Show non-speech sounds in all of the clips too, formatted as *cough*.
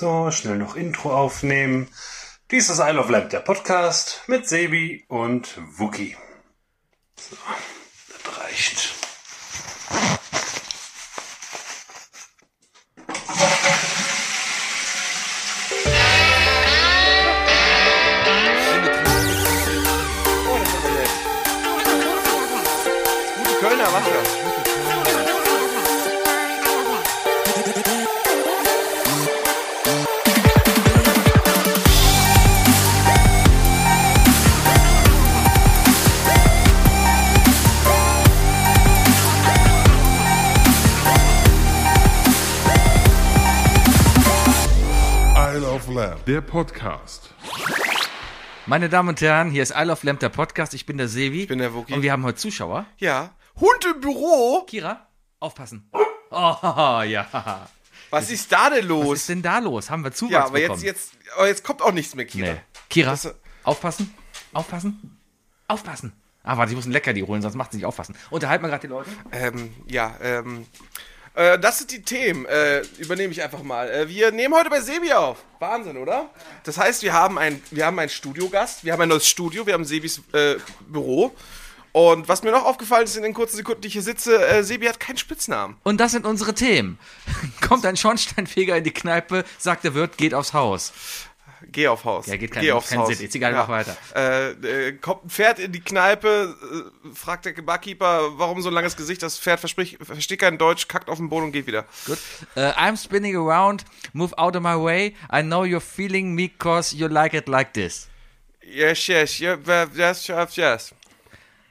So, schnell noch Intro aufnehmen. Dies ist Isle of Lamp, der Podcast mit Sebi und Wookie. So, der Podcast. Meine Damen und Herren, hier ist Isle of Lamp, der Podcast. Ich bin der Sevi. Ich bin der Wookie. Und wir haben heute Zuschauer. Ja. Hund im Büro? Kira, aufpassen. Oh, *laughs* ja. Was ist da denn Was los? ist denn da los? Haben wir Zuwachs ja, aber bekommen? jetzt, jetzt, aber jetzt kommt auch nichts mehr, Kira. Nee. Kira, Das- aufpassen. Aufpassen. Aufpassen. Ah, warte, ich muss ein Leckerli holen, sonst macht sie nicht aufpassen. Unterhalten wir gerade die Leute. Ähm, ja, ähm. Äh, das sind die Themen. Äh, übernehme ich einfach mal. Äh, wir nehmen heute bei Sebi auf. Wahnsinn, oder? Das heißt, wir haben ein, wir haben einen Studiogast. Wir haben ein neues Studio. Wir haben Sebis äh, Büro. Und was mir noch aufgefallen ist in den kurzen Sekunden, die ich hier sitze, äh, Sebi hat keinen Spitznamen. Und das sind unsere Themen. *laughs* Kommt ein Schornsteinfeger in die Kneipe, sagt der Wirt, geht aufs Haus. Geh auf Haus. Ja, geht kein- Geh aufs kein Haus. Sinn. Ist egal, mach weiter. Äh, äh, kommt ein Pferd in die Kneipe, äh, fragt der Barkeeper, warum so ein langes Gesicht, das Pferd verspricht, versteht kein Deutsch, kackt auf den Boden und geht wieder. Gut. Äh, I'm spinning around, move out of my way. I know you're feeling me cause you like it like this. Yes, yes, yes, yes, yes.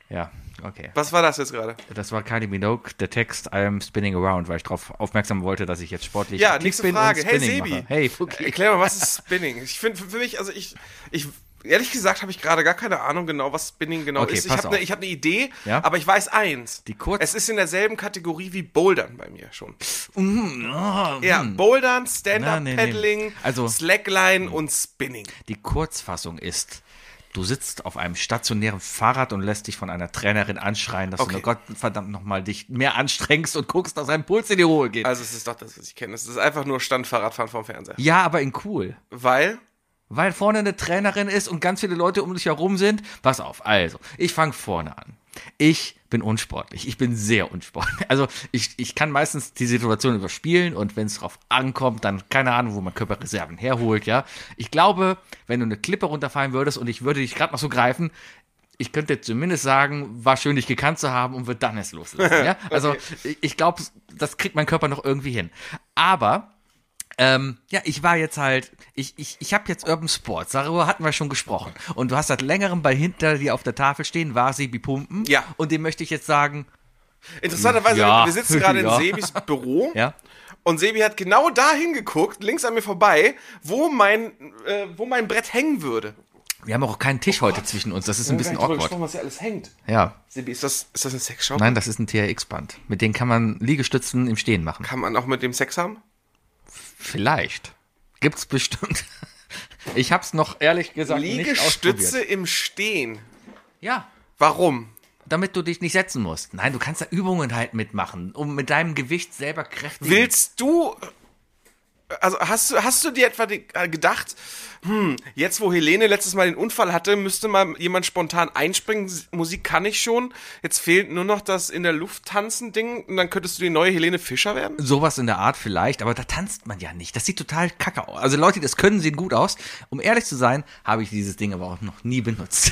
Ja, okay. Was war das jetzt gerade? Das war Kylie Minogue, der Text I'm spinning around, weil ich darauf aufmerksam wollte, dass ich jetzt sportlich Ja, nächste Frage. Hey, Sebi. mache. Hey, okay. Erklär mal, was ist Spinning? Ich finde, für, mich, also ich, ich, ehrlich gesagt habe ich gerade gar keine Ahnung genau, was Spinning genau Okay, ist. Ich habe eine hab ne Idee, Ja? aber ich weiß eins. Die kurz- es ist in derselben Kategorie wie Bouldern bei mir schon. Mhm, oh, Ja, hm. Bouldern, Stand-Up-Paddling, nee, nee. Also- Slackline und Spinning. Die Kurzfassung ist, du sitzt auf einem stationären Fahrrad und lässt dich von einer Trainerin anschreien, dass Okay. du nur Gott verdammt nochmal dich mehr anstrengst und guckst, dass ein Puls in die Ruhe geht. Also es ist doch das, was ich kenne. Es ist einfach nur Standfahrradfahren vom Fernseher. ja, aber in cool. Weil, Weil vorne eine Trainerin ist und ganz viele Leute um dich herum sind. Pass auf, also, ich fange vorne an. Ich bin unsportlich. Ich bin sehr unsportlich. Also ich, ich kann meistens die Situation überspielen und wenn es drauf ankommt, dann keine Ahnung, wo man Körperreserven herholt, ja. Ich glaube, wenn du eine Klippe runterfallen würdest und ich würde dich gerade noch so greifen, ich könnte zumindest sagen, war schön, dich gekannt zu haben und wird dann erst loslassen. Ja? *laughs* Also ich, ich glaube, das kriegt mein Körper noch irgendwie hin. Aber ähm, ja, ich war jetzt halt, ich, ich, ich habe jetzt Urban Sports, darüber hatten wir schon gesprochen. Und du hast seit längerem bei hinter dir auf der Tafel stehen, Varsibi Pumpen. Ja. Und dem möchte ich jetzt sagen, interessanterweise, Ja. wir sitzen gerade *laughs* Ja. in Sebis Büro. *laughs* ja, Und Sebi hat genau da hingeguckt, links an mir vorbei, wo mein, äh, wo mein Brett hängen würde. wir haben auch keinen Tisch heute zwischen uns, das ist ein bisschen awkward. was hier alles hängt. Ja, Sebi, ist das, ist das ein Sexshop? nein, das ist ein TRX-Band. Mit denen kann man Liegestützen im Stehen machen. Kann man auch mit dem Sex haben? Vielleicht. Gibt's bestimmt. *laughs* Ich hab's noch ehrlich gesagt nicht Liegestütze im Stehen. Ja, Warum? damit du dich nicht setzen musst. Nein, du kannst da Übungen halt mitmachen, um mit deinem Gewicht selber kräftig Willst du. Also hast du, hast du dir etwa äh, gedacht, hm, jetzt wo Helene letztes Mal den Unfall hatte, müsste mal jemand spontan einspringen, Musik kann ich schon, jetzt fehlt nur noch das in der Luft tanzen Ding und dann könntest du die neue Helene Fischer werden? Sowas in der Art vielleicht, aber da tanzt man ja nicht. Das sieht total kacke aus. Also Leute, das können, sehen gut aus. Um ehrlich zu sein, habe ich dieses Ding aber auch noch nie benutzt.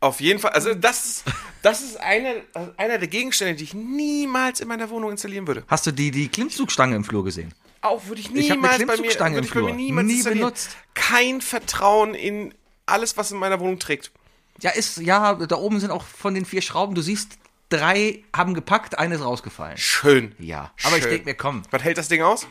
Auf jeden Fall, also das ist, das ist einer, einer der Gegenstände, die ich niemals in meiner Wohnung installieren würde. Hast du die, die Klimmzugstange im Flur gesehen? Auch würde ich Ich niemals eine bei mir, Klimmzugstange würde im ich bei mir Flur. niemals Nie benutzt. Kein Vertrauen in alles, was in meiner Wohnung trägt. Ja, ist, ja, da oben sind auch von den vier Schrauben, du siehst, drei haben gepackt, eine ist rausgefallen. Schön. Ja, aber ich Schön. denke mir, komm, Was hält das Ding aus?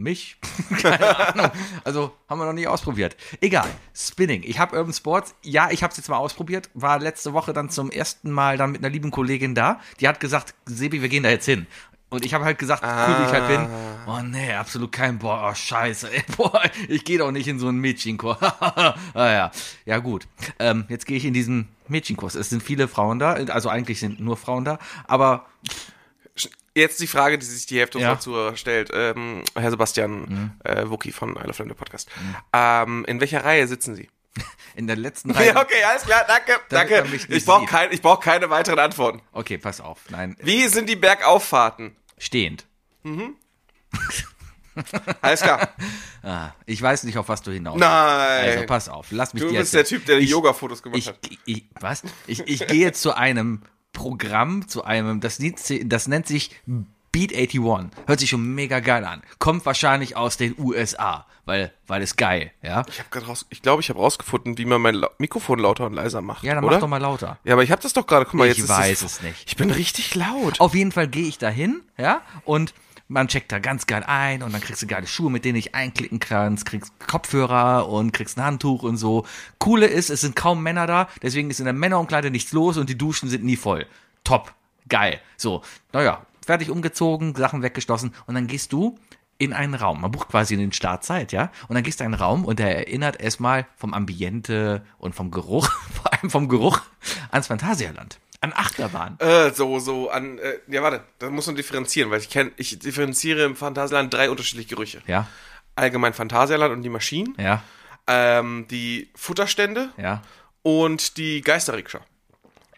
Mich? *laughs* Keine Ahnung. Also haben wir noch nie ausprobiert. Egal. Spinning. Ich habe Urban Sports. Ja, ich habe es jetzt mal ausprobiert. War letzte Woche dann zum ersten Mal dann mit einer lieben Kollegin da. Die hat gesagt, Sebi, wir gehen da jetzt hin. Und ich habe halt gesagt, cool, wie ich halt bin. Oh nee, absolut kein, boah, oh, scheiße, ey, *laughs* boah, ich gehe doch nicht in so einen Mädchenchor. *laughs* ah, ja. ja gut, ähm, jetzt gehe ich in diesen Mädchenkurs. Es sind viele Frauen da, also eigentlich sind nur Frauen da, aber Jetzt die Frage, die sich die Hälfte Ja. Mhm. unserer stellt. Ähm, Herr Sebastian äh, Wookie von I Love der Podcast. Ähm, in welcher Reihe sitzen Sie? *laughs* In der letzten *laughs* Reihe. Ja, okay, alles klar, danke, danke. Ich brauche kein, ich brauch keine weiteren Antworten. Okay, pass auf. Nein, Wie sind die Bergauffahrten? stehend. Alles klar. *laughs* Ah, ich weiß nicht, auf was du hinaus. Nein. Also pass auf, lass mich Du dir bist der. Typ, der die Ich- Yoga-Fotos gemacht ich, hat. ich, was? Ich, ich gehe jetzt zu einem Programm, zu einem, das, das nennt sich Beat 81. Hört sich schon mega geil an. Kommt wahrscheinlich aus den USA, weil, weil es geil, ja? Ich habe gerade raus, ich glaube, ich habe rausgefunden, wie man mein La Mikrofon lauter und leiser macht. Ja, dann oder? mach doch mal lauter. Ja, aber ich habe das doch gerade. Guck mal, Ich jetzt weiß ist es nicht. Ich bin richtig laut. Auf jeden Fall gehe ich dahin, ja, und man checkt da ganz geil ein und dann kriegst du geile Schuhe, mit denen ich einklicken kannst, kriegst Kopfhörer und kriegst ein Handtuch und so. Coole ist, es sind kaum Männer da, deswegen ist in der Männerumkleide nichts los und die Duschen sind nie voll. Top. Geil. So, naja, fertig umgezogen, Sachen weggeschlossen und dann gehst du in einen Raum. Man bucht quasi in den Startzeit, ja? Und dann gehst du in einen Raum und der erinnert erstmal vom Ambiente und vom Geruch, *laughs* vor allem vom Geruch ans Phantasialand. An Achterbahn. Äh, so, so an, äh, ja, warte, da muss man differenzieren, weil ich kenne, ich differenziere im Phantasialand drei unterschiedliche Gerüche. Ja, Allgemein Phantasialand und die Maschinen, ja, ähm, die Futterstände ja. und die Geisterrikscha.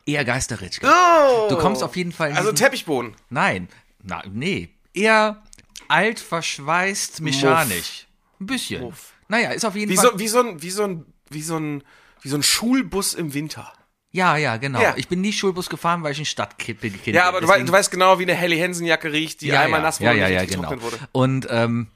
Eher Geisterritsch. Oh! Du kommst auf jeden Fall in Also diesen- Teppichboden. Nein, na, nee. Eher alt, verschweißt, mechanisch. Ein bisschen. Muff. Naja, ist auf jeden Wie Fall. so, wie so ein, wie so ein, wie so ein, wie so ein Schulbus im Winter. Ja, ja, genau. Ja. Ich bin nie Schulbus gefahren, weil ich ein Stadtkind bin. Ja, aber du, wei- du weißt genau, wie eine Helly Hansen Jacke riecht, die einmal ja, nass ja, wurde ja, und ja, nicht genau. wurde. Und ähm,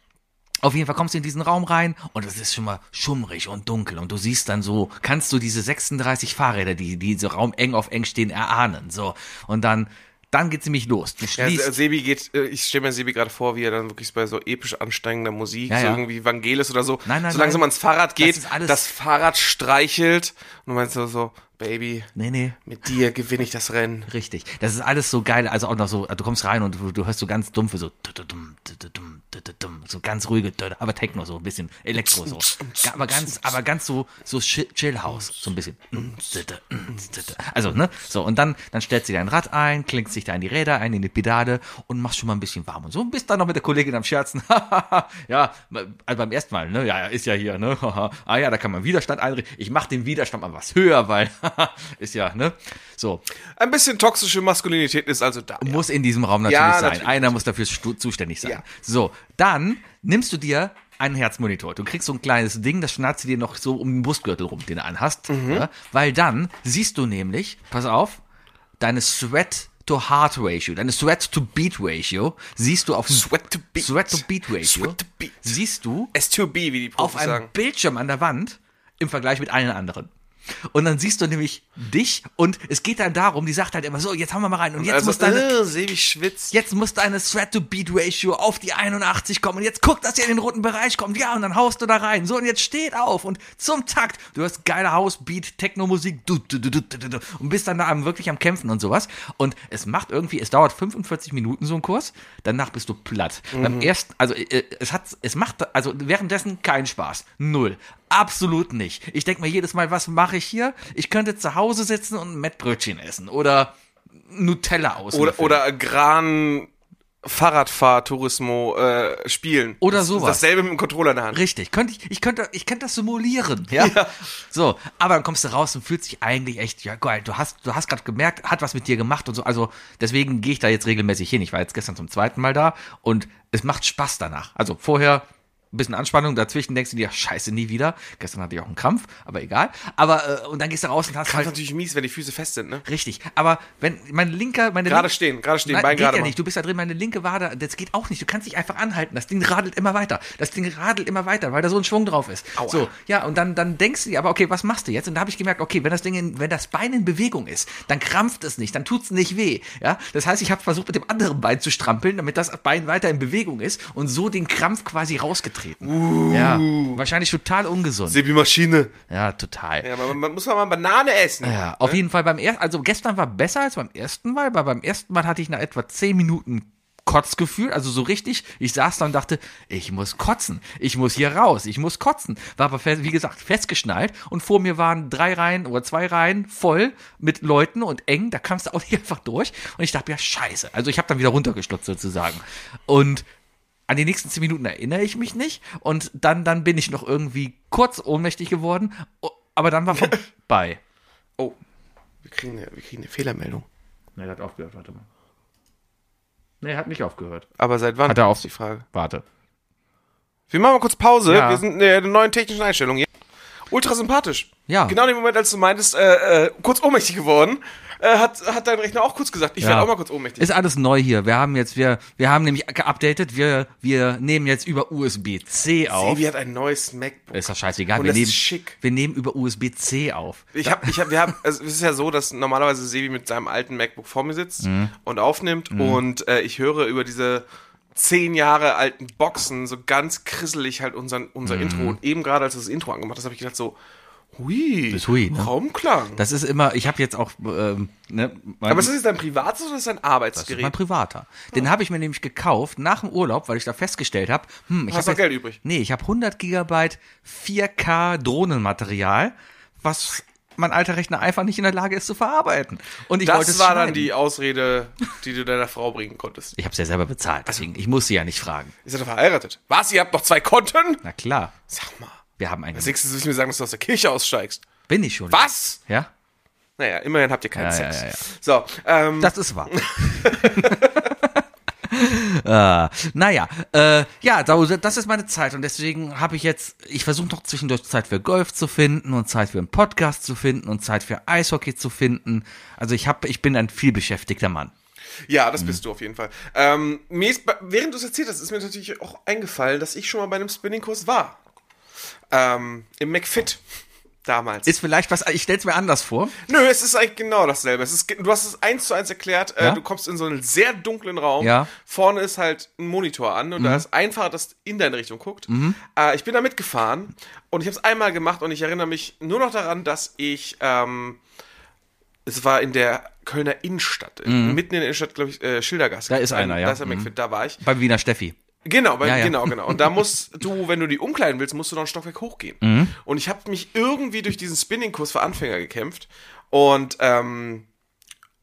auf jeden Fall kommst du in diesen Raum rein und es ist schon mal schummrig und dunkel und du siehst dann so, kannst du diese 36 Fahrräder, die, die so Raum eng auf eng stehen, erahnen. So. Und dann, dann geht's nämlich los. Du Ja, schließt. Sebi geht, äh, ich stelle mir Sebi gerade vor, wie er dann wirklich bei so episch ansteigender Musik, Ja, so ja. irgendwie Vangelis oder so, Nein, nein, so langsam nein. ans Fahrrad geht, Das das Fahrrad streichelt und du meinst so, so, Baby, nee, nee. mit dir gewinne ich das Rennen. Richtig. Das ist alles so geil. Also auch noch so, du kommst rein und du, du hörst so ganz dumpfe, so, so ganz ruhige, aber Techno, so ein bisschen Elektro, so. Aber ganz, aber ganz so, so Chill- Chill-House, so ein bisschen. Also, ne? So, und dann, dann stellst du dein Rad ein, klinkst dich da in die Räder ein, in die Pedale und machst schon mal ein bisschen warm und so. Bist dann noch mit der Kollegin am Scherzen. *laughs* ja, also beim ersten Mal, ne? Ja, ja, ist ja hier, ne? *laughs* ah ja, da kann man Widerstand einrichten. Ich mach den Widerstand mal was höher, weil, *laughs* ist ja, ne? So. Ein bisschen toxische Maskulinität ist also da. Muss in diesem Raum natürlich Ja, sein. natürlich. Einer muss dafür zuständig sein. Ja. So, dann nimmst du dir einen Herzmonitor. Du kriegst so ein kleines Ding, das schnarzt du dir noch so um den Brustgürtel rum, den du anhast. Mhm. Ja, weil dann siehst du nämlich, pass auf, deine Sweat to Heart Ratio, deine Sweat to Beat Ratio, siehst du auf Sweat to Beat. Sweat to Beat Ratio, Sweat to Beat. siehst du S2B, wie die auf einem sagen. Bildschirm an der Wand im Vergleich mit allen anderen. Und dann siehst du nämlich dich und es geht dann darum, die sagt halt immer so, jetzt hauen wir mal rein und jetzt also, muss deine, äh, Sebi schwitzt. jetzt muss deine Threat-to-Beat-Ratio auf die 81 kommen und jetzt guck, dass ihr in den roten Bereich kommt. Ja, und dann haust du da rein. So, und jetzt steht auf und zum Takt. Du hast geile House-Beat, Techno-Musik du, du, du, du, du, du, und bist dann da am, wirklich am Kämpfen und sowas. Und es macht irgendwie, es dauert 45 Minuten so ein Kurs, danach bist du platt. Beim ersten, also äh, es hat, es macht, also währenddessen keinen Spaß. Null. Absolut nicht. Ich denke mir jedes Mal, was mache ich hier? Ich könnte zu Hause sitzen und ein Mettbrötchen essen oder Nutella aus. Oder, oder Gran Fahrradfahr-Turismo äh, spielen. Oder Das- sowas. Dasselbe mit dem Controller in der Hand. Richtig, könnte ich, ich könnte, ich könnte das simulieren, *laughs* ja? So, aber dann kommst du raus und fühlst dich eigentlich echt, ja geil, du hast, du hast gerade gemerkt, hat was mit dir gemacht und so, also deswegen gehe ich da jetzt regelmäßig hin. Ich war jetzt gestern zum zweiten Mal da und es macht Spaß danach. Also vorher ein bisschen Anspannung, dazwischen denkst du dir, scheiße, nie wieder. Gestern hatte ich auch einen Krampf, aber egal. Aber, äh, und dann gehst du raus und hast Das ist halt, natürlich mies, wenn die Füße fest sind, ne? richtig, aber wenn, mein linker, meine Gerade link- stehen, gerade stehen, Nein, Bein geht gerade ja machen. nicht. Du bist da drin, meine linke Wade, das geht auch nicht. Du kannst dich einfach anhalten. Das Ding radelt immer weiter. Das Ding radelt immer weiter, weil da so ein Schwung drauf ist. Aua. So, ja, und dann, dann denkst du dir, aber okay, was machst du jetzt? Und da habe ich gemerkt, okay, wenn das Ding, in, wenn das Bein in Bewegung ist, dann krampft es nicht, dann tut's nicht weh. Ja, das heißt, ich habe versucht, mit dem anderen Bein zu strampeln, damit das Bein weiter in Bewegung ist und so den Krampf quasi rausgetreten. Ja, wahrscheinlich total ungesund. Sebi Maschine. Ja, total. Ja, aber man muss mal Banane essen. Ja, auf jeden Fall beim ersten, also gestern war besser als beim ersten Mal, weil beim ersten Mal hatte ich nach etwa 10 Minuten Kotzgefühl, also so richtig. Ich saß da und dachte, ich muss kotzen, ich muss hier raus, ich muss kotzen. War aber, wie gesagt, festgeschnallt und vor mir waren drei Reihen oder zwei Reihen voll mit Leuten und eng, da kamst du auch nicht *laughs* einfach durch. Und ich dachte, ja, scheiße. Also ich habe dann wieder runtergestutzt sozusagen. Und an die nächsten zehn Minuten erinnere ich mich nicht und dann, dann bin ich noch irgendwie kurz ohnmächtig geworden, aber dann war *laughs* vorbei. Oh, wir kriegen eine, wir kriegen eine Fehlermeldung. Ne, er hat aufgehört, warte mal. Ne, er hat nicht aufgehört. Aber seit wann? Hat er auf- die Frage. Warte. Wir machen mal kurz Pause. Ja. Wir sind in der neuen technischen Einstellung hier. Ultra sympathisch. Ja. Genau in dem Moment, als du meintest, äh, äh, kurz ohnmächtig geworden, äh, hat, hat dein Rechner auch kurz gesagt, ich Ja. werde auch mal kurz ohnmächtig. Ist alles neu hier. Wir haben jetzt, wir, wir haben nämlich geupdatet, wir, wir nehmen jetzt über USB-C auf. Sebi hat ein neues MacBook. Ist doch scheißegal. Und wir das nehmen, ist schick. Wir nehmen über USB-C auf. Ich hab, ich hab, wir haben, also es ist ja so, dass normalerweise Sebi mit seinem alten MacBook vor mir sitzt Mhm. und aufnimmt und äh, ich höre über diese zehn Jahre alten Boxen so ganz krisselig halt unseren, unser Mhm. Intro. Und eben gerade als du das Intro angemacht hast, habe ich gedacht so, hui, Das ist hui, ne? Raumklang. Das ist immer, ich habe jetzt auch, ähm, ne, mein, Aber ist das jetzt dein privates oder ist das dein das ist mein Arbeitsgerät? privater. Den habe ich mir nämlich gekauft nach dem Urlaub, weil ich da festgestellt habe, hm, ich Hast habe Geld übrig? Nee, ich habe 100 Gigabyte 4K Drohnenmaterial, was mein alter Rechner einfach nicht in der Lage ist zu verarbeiten. Und ich wollte das es war dann schneiden. die Ausrede, die du deiner Frau bringen konntest. Ich habe es ja selber bezahlt, deswegen ich muss sie ja nicht fragen. Ihr seid doch verheiratet. Was? Ihr habt noch zwei Konten? Na klar, Sag mal. Wir haben einen. Als nächstes du mir sagen, dass du aus der Kirche aussteigst. Bin ich schon. Was? Ja, Naja, immerhin habt ihr keinen Ja, Sex. ja, ja. So, ähm, das ist wahr. *laughs* äh, naja, äh, ja, da- das ist meine Zeit und deswegen habe ich jetzt, ich versuche noch zwischendurch Zeit für Golf zu finden und Zeit für einen Podcast zu finden und Zeit für Eishockey zu finden. Also ich habe, ich bin ein vielbeschäftigter Mann. Ja, das Mhm. bist du auf jeden Fall. Ähm, mir ist, während du es erzählt hast, ist mir natürlich auch eingefallen, dass ich schon mal bei einem Spinningkurs war. Ähm, Im McFit. Damals. Ist vielleicht was, ich stell's mir anders vor. Nö, es ist eigentlich genau dasselbe. Es ist, du hast es eins zu eins erklärt. Äh, Ja? Du kommst in so einen sehr dunklen Raum. Ja. Mhm. Vorne ist halt ein Monitor an und da ist ein Fahrer, das in deine Richtung guckt. Äh, ich bin da mitgefahren und ich habe es einmal gemacht und ich erinnere mich nur noch daran, dass ich ähm, es war in der Kölner Innenstadt, mitten in der Innenstadt, glaube ich, äh, Schildergasse. Mhm. Da ist Ein- einer, ja. Da ist der Mhm. McFit, da war ich. Beim Wiener Steffi. Genau, bei, Ja, ja. genau, genau. Und da *laughs* musst du, wenn du die umkleiden willst, musst du noch ein Stockwerk hochgehen. Mhm. Und ich habe mich irgendwie durch diesen Spinning-Kurs für Anfänger gekämpft und ähm,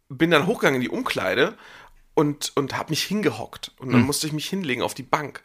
bin dann hochgegangen in die Umkleide und, und habe mich hingehockt. Und dann Mhm. musste ich mich hinlegen auf die Bank.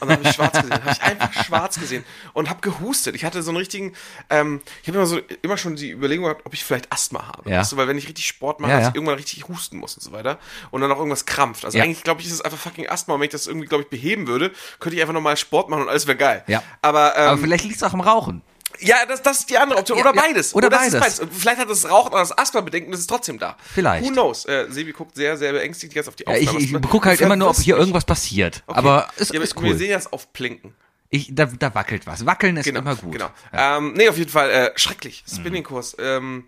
Und dann habe ich schwarz gesehen, habe ich einfach schwarz gesehen und habe gehustet. Ich hatte so einen richtigen, ähm, ich habe immer so immer schon die Überlegung gehabt, ob ich vielleicht Asthma habe. Ja. Weißt du, weil wenn ich richtig Sport mache, Ja, dass ich irgendwann richtig husten muss und so weiter und dann auch irgendwas krampft. Also eigentlich glaube ich, ist es einfach fucking Asthma. Und wenn ich das irgendwie, glaube ich, beheben würde, könnte ich einfach nochmal Sport machen und alles wäre geil. Ja. Aber, ähm, Aber vielleicht liegt's auch im Rauchen. Ja, das, das ist die andere Option. Ja, oder ja, beides. oder das ist beides. Und Vielleicht hat das Rauchen oder das Asthma bedenken, das ist trotzdem da. Vielleicht. Who knows? Äh, Sebi guckt sehr, sehr beängstigt jetzt auf die Ja, ich Aufnahme. ich gucke halt immer nur, ob hier irgendwas passiert. Okay. Aber es ja, ist Wir cool. sehen das auf Plinken. Ich, da, da wackelt was. Wackeln ist Genau, immer gut. Genau. Ähm, nee, auf jeden Fall äh, schrecklich. Mhm. Spinningkurs. Ähm,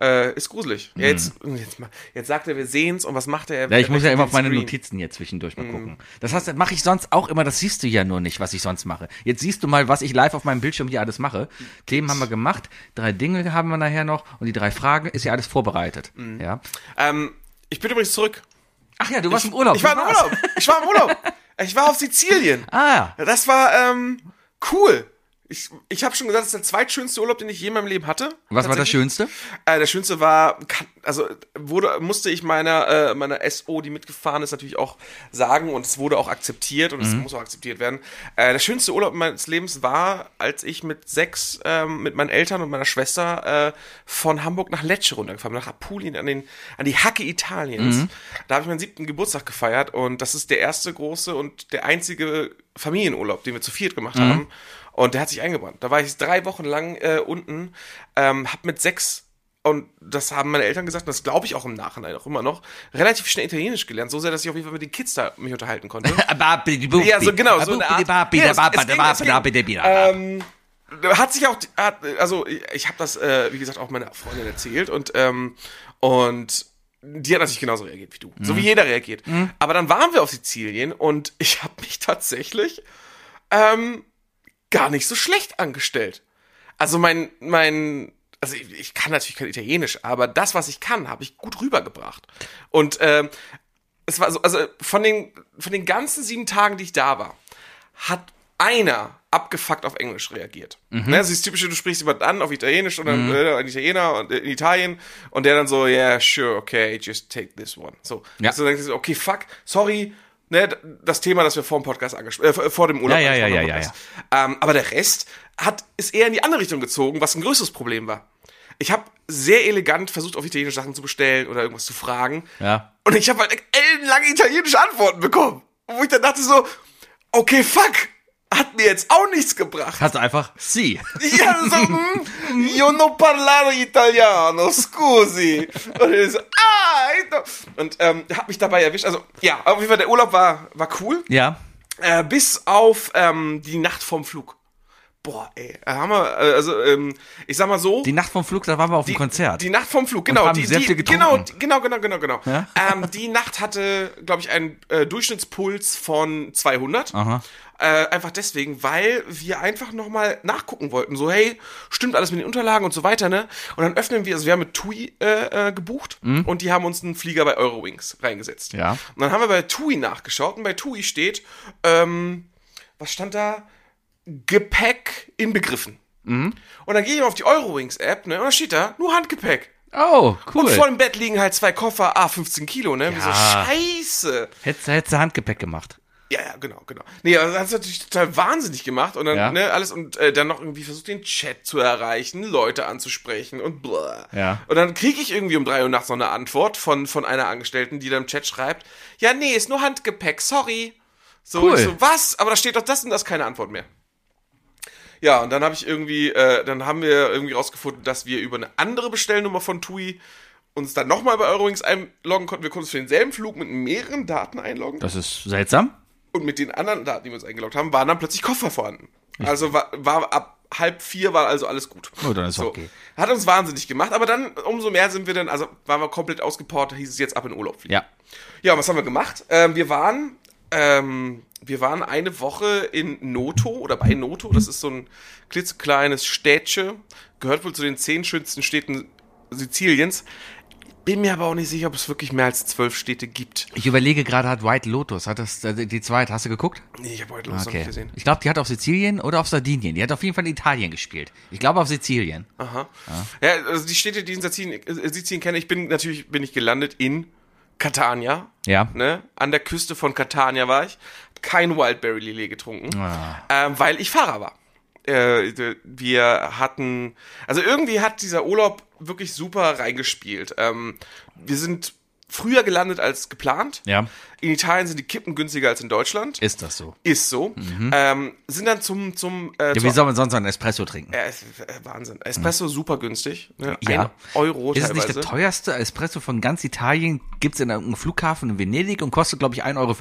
äh, ist gruselig. Ja, jetzt, jetzt, jetzt sagt er, wir sehen's und was macht er? Ja, ich Er muss ja immer auf meine Screen. Notizen jetzt zwischendurch mal gucken. Das heißt, das mache ich sonst auch immer, das siehst du ja nur nicht, was ich sonst mache. Jetzt siehst du mal, was ich live auf meinem Bildschirm hier alles mache. Themen haben wir gemacht, drei Dinge haben wir nachher noch und die drei Fragen ist ja alles vorbereitet. Ja. Ähm, ich bin übrigens zurück. Ach ja, du warst im Urlaub. Ich war im? Urlaub. Ich war im Urlaub. *laughs* Ich war auf Sizilien. Ah, Das war ähm, cool. Ich, ich habe schon gesagt, das ist der zweitschönste Urlaub, den ich je in meinem Leben hatte. was war das Tatsächlich. Schönste? Äh, der schönste war, also wurde, musste ich meiner, äh, meiner SO, die mitgefahren ist, natürlich auch sagen und es wurde auch akzeptiert und es muss auch akzeptiert werden. Äh, der schönste Urlaub meines Lebens war, als ich mit sechs, ähm, mit meinen Eltern und meiner Schwester äh, von Hamburg nach Lecce runtergefahren bin, nach Apulien, an, den, an die Hacke Italiens. Da habe ich meinen siebten Geburtstag gefeiert und das ist der erste große und der einzige Familienurlaub, den wir zu viert gemacht haben. Und der hat sich eingebrannt. Da war ich drei Wochen lang äh, unten, ähm, hab mit sechs und das haben meine Eltern gesagt, und das glaube ich auch im Nachhinein auch immer noch, relativ schnell Italienisch gelernt, so sehr, dass ich auf jeden Fall mit den Kids da mich unterhalten konnte. *laughs* ja, so genau, so eine Art. Ja, es- es ging- es ging. Ähm, hat sich auch, also ich, habe das, äh, wie gesagt, auch meiner Freundin erzählt und ähm, und die hat natürlich genauso reagiert wie du, so wie jeder reagiert. Aber dann waren wir auf Sizilien und ich habe mich tatsächlich ähm, gar nicht so schlecht angestellt. Also mein mein also ich, ich kann natürlich kein Italienisch, aber das, was ich kann, habe ich gut rübergebracht. Und ähm, es war so, also von den, von den ganzen sieben Tagen, die ich da war, hat einer abgefuckt auf Englisch reagiert. Mhm. Ne, das ist das typische, du sprichst jemand an auf Italienisch und dann äh, ein Italiener und, äh, in Italien und der dann so, yeah, sure, okay, just take this one. So. Ja. Also dann denkst du, okay, fuck, sorry, ne, das Thema, das wir vor dem Podcast angesprochen, äh, vor dem Urlaub Ja, ja, ja, haben, ja, Podcast. Ähm, aber der Rest hat, ist eher in die andere Richtung gezogen, was ein größeres Problem war. Ich habe sehr elegant versucht, auf Italienisch Sachen zu bestellen oder irgendwas zu fragen. Ja. Und ich habe halt ellenlange italienische Antworten bekommen. Wo ich dann dachte so, okay, fuck, hat mir jetzt auch nichts gebracht. Hast du einfach sie. *laughs* Ja, so, hm, io non parlare italiano, scusi. Und ich so, ah, ich und ähm, hab mich dabei erwischt. Also, ja, auf jeden Fall, der Urlaub war, war cool. Ja. Äh, bis auf ähm, die Nacht vorm Flug. Boah, ey, äh, haben wir, äh, also, ähm, ich sag mal so. Die Nacht vom Flug, da waren wir auf dem Konzert. Die Nacht vom Flug, genau. haben die, sehr die, viel genau, genau, genau, genau, genau. Ja? Ähm, die Nacht hatte, glaube ich, einen äh, Durchschnittspuls von 200. Aha. Äh, einfach deswegen, weil wir einfach nochmal nachgucken wollten. So, hey, stimmt alles mit den Unterlagen und so weiter, ne? Und dann öffnen wir, also wir haben mit TUI äh, äh, gebucht und die haben uns einen Flieger bei Eurowings reingesetzt. Mhm. Ja. Und dann haben wir bei TUI nachgeschaut und bei TUI steht, ähm, was stand da? Gepäck inbegriffen. Mhm. Und dann gehe ich mal auf die Eurowings-App, ne? Und da steht da nur Handgepäck. Oh, cool. Und vor dem Bett liegen halt zwei Koffer, ah, 15 Kilo, ne? Wie so, Ja. scheiße. Hättest, hättest du Handgepäck gemacht. Ja, ja, genau, genau. Nee, also das hat natürlich total wahnsinnig gemacht und dann, Ja. ne, alles und äh, dann noch irgendwie versucht, den Chat zu erreichen, Leute anzusprechen und blah. Ja. Und dann kriege ich irgendwie um drei Uhr nachts noch eine Antwort von, von einer Angestellten, die dann im Chat schreibt, ja, nee, ist nur Handgepäck, sorry. So, Cool. so, was? Aber da steht doch das und das, keine Antwort mehr. Ja, und dann habe ich irgendwie, äh, dann haben wir irgendwie rausgefunden, dass wir über eine andere Bestellnummer von TUI uns dann nochmal bei Eurowings einloggen konnten. Wir konnten uns für denselben Flug mit mehreren Daten einloggen. Das ist seltsam. Und mit den anderen Daten, die wir uns eingeloggt haben, waren dann plötzlich Koffer vorhanden. Also war, war ab halb vier war also alles gut. Oh, dann ist okay. Hat uns wahnsinnig gemacht, aber dann umso mehr sind wir dann, also waren wir komplett ausgepowert, hieß es jetzt ab in Urlaub fliegen. Ja. Ja, was haben wir gemacht? Ähm, wir waren, ähm, wir waren eine Woche in Noto oder bei Noto. Das ist so ein klitzekleines Städtchen. Gehört wohl zu den zehn schönsten Städten Siziliens. Bin mir aber auch nicht sicher, ob es wirklich mehr als zwölf Städte gibt. Ich überlege gerade, hat White Lotus, hat das äh, die zweite, hast du geguckt? Nee, ich habe heute los noch nicht Okay. gesehen. Ich glaube, die hat auf Sizilien oder auf Sardinien. Die hat auf jeden Fall in Italien gespielt. Ich glaube auf Sizilien. Aha. Ja, also die Städte, die in Sizilien, äh, Sizilien kenne, ich bin natürlich bin ich gelandet in Catania. Ja. Ne? An der Küste von Catania war ich. Kein Wildberry Lillet getrunken, Ah. ähm, weil ich Fahrer war. Äh, wir hatten, also irgendwie hat dieser Urlaub wirklich super reingespielt. Ähm, wir sind früher gelandet als geplant. Ja. In Italien sind die Kippen günstiger als in Deutschland. Ist das so? Ist so. Ähm, sind dann zum, zum, äh, Ja, wie soll man sonst einen Espresso trinken? ja, es, äh, Wahnsinn. Espresso super günstig. Ne? Ja. Ein Euro Ist es teilweise. nicht der teuerste Espresso von ganz Italien? Gibt's in einem Flughafen in Venedig und kostet, glaube ich, 1,50 Euro.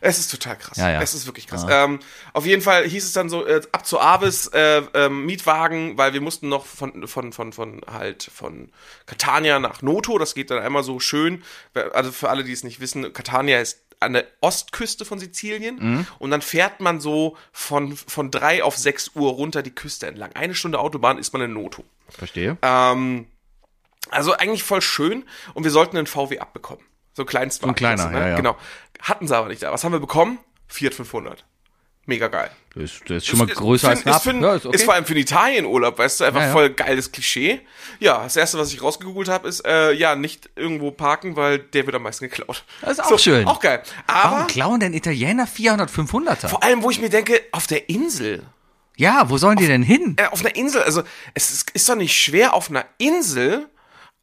es ist total krass. Ja, ja. Es ist wirklich krass. Ähm, auf jeden Fall hieß es dann so, äh, ab zu Avis, äh, ähm, Mietwagen, weil wir mussten noch von, von, von, von halt von Catania nach Noto. Das geht dann einmal so schön. Also für alle, die es nicht wissen, Catania ist an der Ostküste von Sizilien Mhm. und dann fährt man so von, von drei auf sechs Uhr runter die Küste entlang. Eine Stunde Autobahn ist man in Noto. Verstehe. Ähm, also eigentlich voll schön und wir sollten einen VW abbekommen. So ein Kleinstwagen. Ein kleiner, ne? ja, ja. Genau. Hatten sie aber nicht da. Was haben wir bekommen? Fiat 500. Mega geil. Das ist, das ist schon mal Ist- größer ist, als ein ist, für, Ja, ist, ist vor allem für den Italienurlaub, weißt du, einfach Ja, ja. voll geiles Klischee. Ja, das erste, was ich rausgegoogelt habe, ist, äh, ja, nicht irgendwo parken, weil der wird am meisten geklaut. Das ist auch schön. Auch geil. Warum Aber klauen denn Italiener 400, 500er? vor allem, wo ich mir denke, auf der Insel, Ja, wo sollen die denn hin? äh, auf einer Insel, also es ist, ist doch nicht schwer, auf einer Insel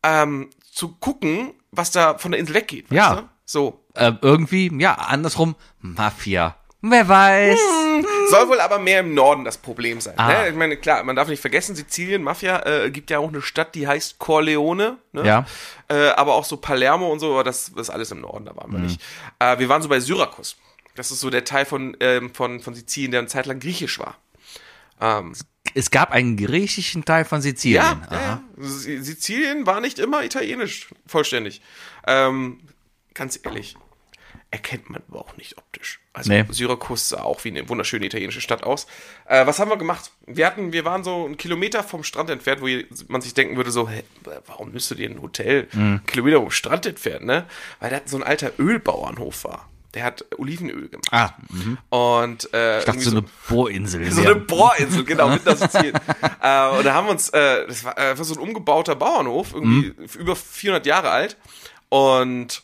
ähm, zu gucken, was da von der Insel weggeht. Weißt Ja. Du? So. Äh, irgendwie, ja, andersrum, Mafia. Wer weiß. Soll wohl aber mehr im Norden das Problem sein. Ah. Ne? Ich meine, klar, man darf nicht vergessen, Sizilien, Mafia, äh, gibt ja auch eine Stadt, die heißt Corleone. Ne? Ja. Äh, aber auch so Palermo und so, aber das, das ist alles im Norden, da waren wir Mhm. nicht. Äh, wir waren so bei Syrakus. Das ist so der Teil von, ähm, von, von Sizilien, der eine Zeit lang griechisch war. Ähm, Es gab einen griechischen Teil von Sizilien. ja, ja, ja. Si- Sizilien war nicht immer italienisch vollständig. Ähm, ganz ehrlich. Erkennt man aber auch nicht optisch. Also Nee. Syrakus sah auch wie eine wunderschöne italienische Stadt aus. Äh, was haben wir gemacht? Wir hatten, wir waren so einen Kilometer vom Strand entfernt, wo man sich denken würde, so, hä, warum müsst ihr dir ein Hotel Mhm. einen Kilometer vom Strand entfernen, ne? Weil da so ein alter Ölbauernhof war. Der hat Olivenöl gemacht. Ah, Und äh, ich dachte, so eine Bohrinsel. *laughs* so eine Bohrinsel, genau, mit das Ziel. *laughs* äh, und da haben wir uns, äh, das war einfach so ein umgebauter Bauernhof, irgendwie über 400 Jahre alt. Und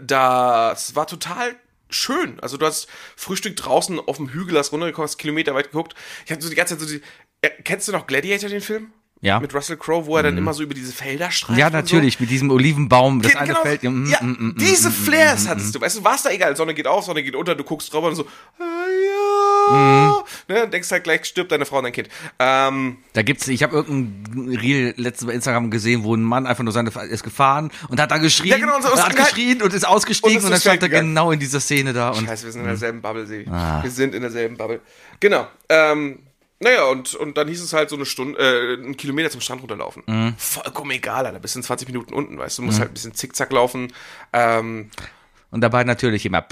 das war total schön. Also du hast Frühstück draußen auf dem Hügel, hast runtergekommen, hast Kilometer weit geguckt. Ich hatte so die ganze Zeit so die, äh, kennst du noch Gladiator, den Film? Ja. Mit Russell Crowe, wo er dann immer so über diese Felder streift. ja, und so. natürlich, mit diesem Olivenbaum, das Ge- eine genau, Feld. mm, ja, mm, mm, mm, diese mm, Flares mm, mm, hattest du. Weißt du, war es da egal. Sonne geht auf, Sonne geht unter, du guckst drüber und so, Mhm. ja. Ne, denkst halt gleich, stirbt deine Frau und dein Kind. Ähm, Da gibt's, ich habe irgendein Reel letztens bei Instagram gesehen, wo ein Mann einfach nur seine ist gefahren und hat da geschrien, Ja, genau, und so- und hat und- geschrien und ist ausgestiegen und und, dann stand er genau in dieser Szene da und Scheiße, wir sind in derselben Bubble, Sebi. Ah. Wir sind in derselben Bubble. Genau. Ähm, naja, und, und dann hieß es halt so eine Stunde, äh, einen Kilometer zum Strand runterlaufen. Mhm. Vollkommen egal, Alter. Bis in 20 Minuten unten, weißt du. Du musst mhm. halt ein bisschen zickzack laufen. Ähm, und dabei natürlich immer.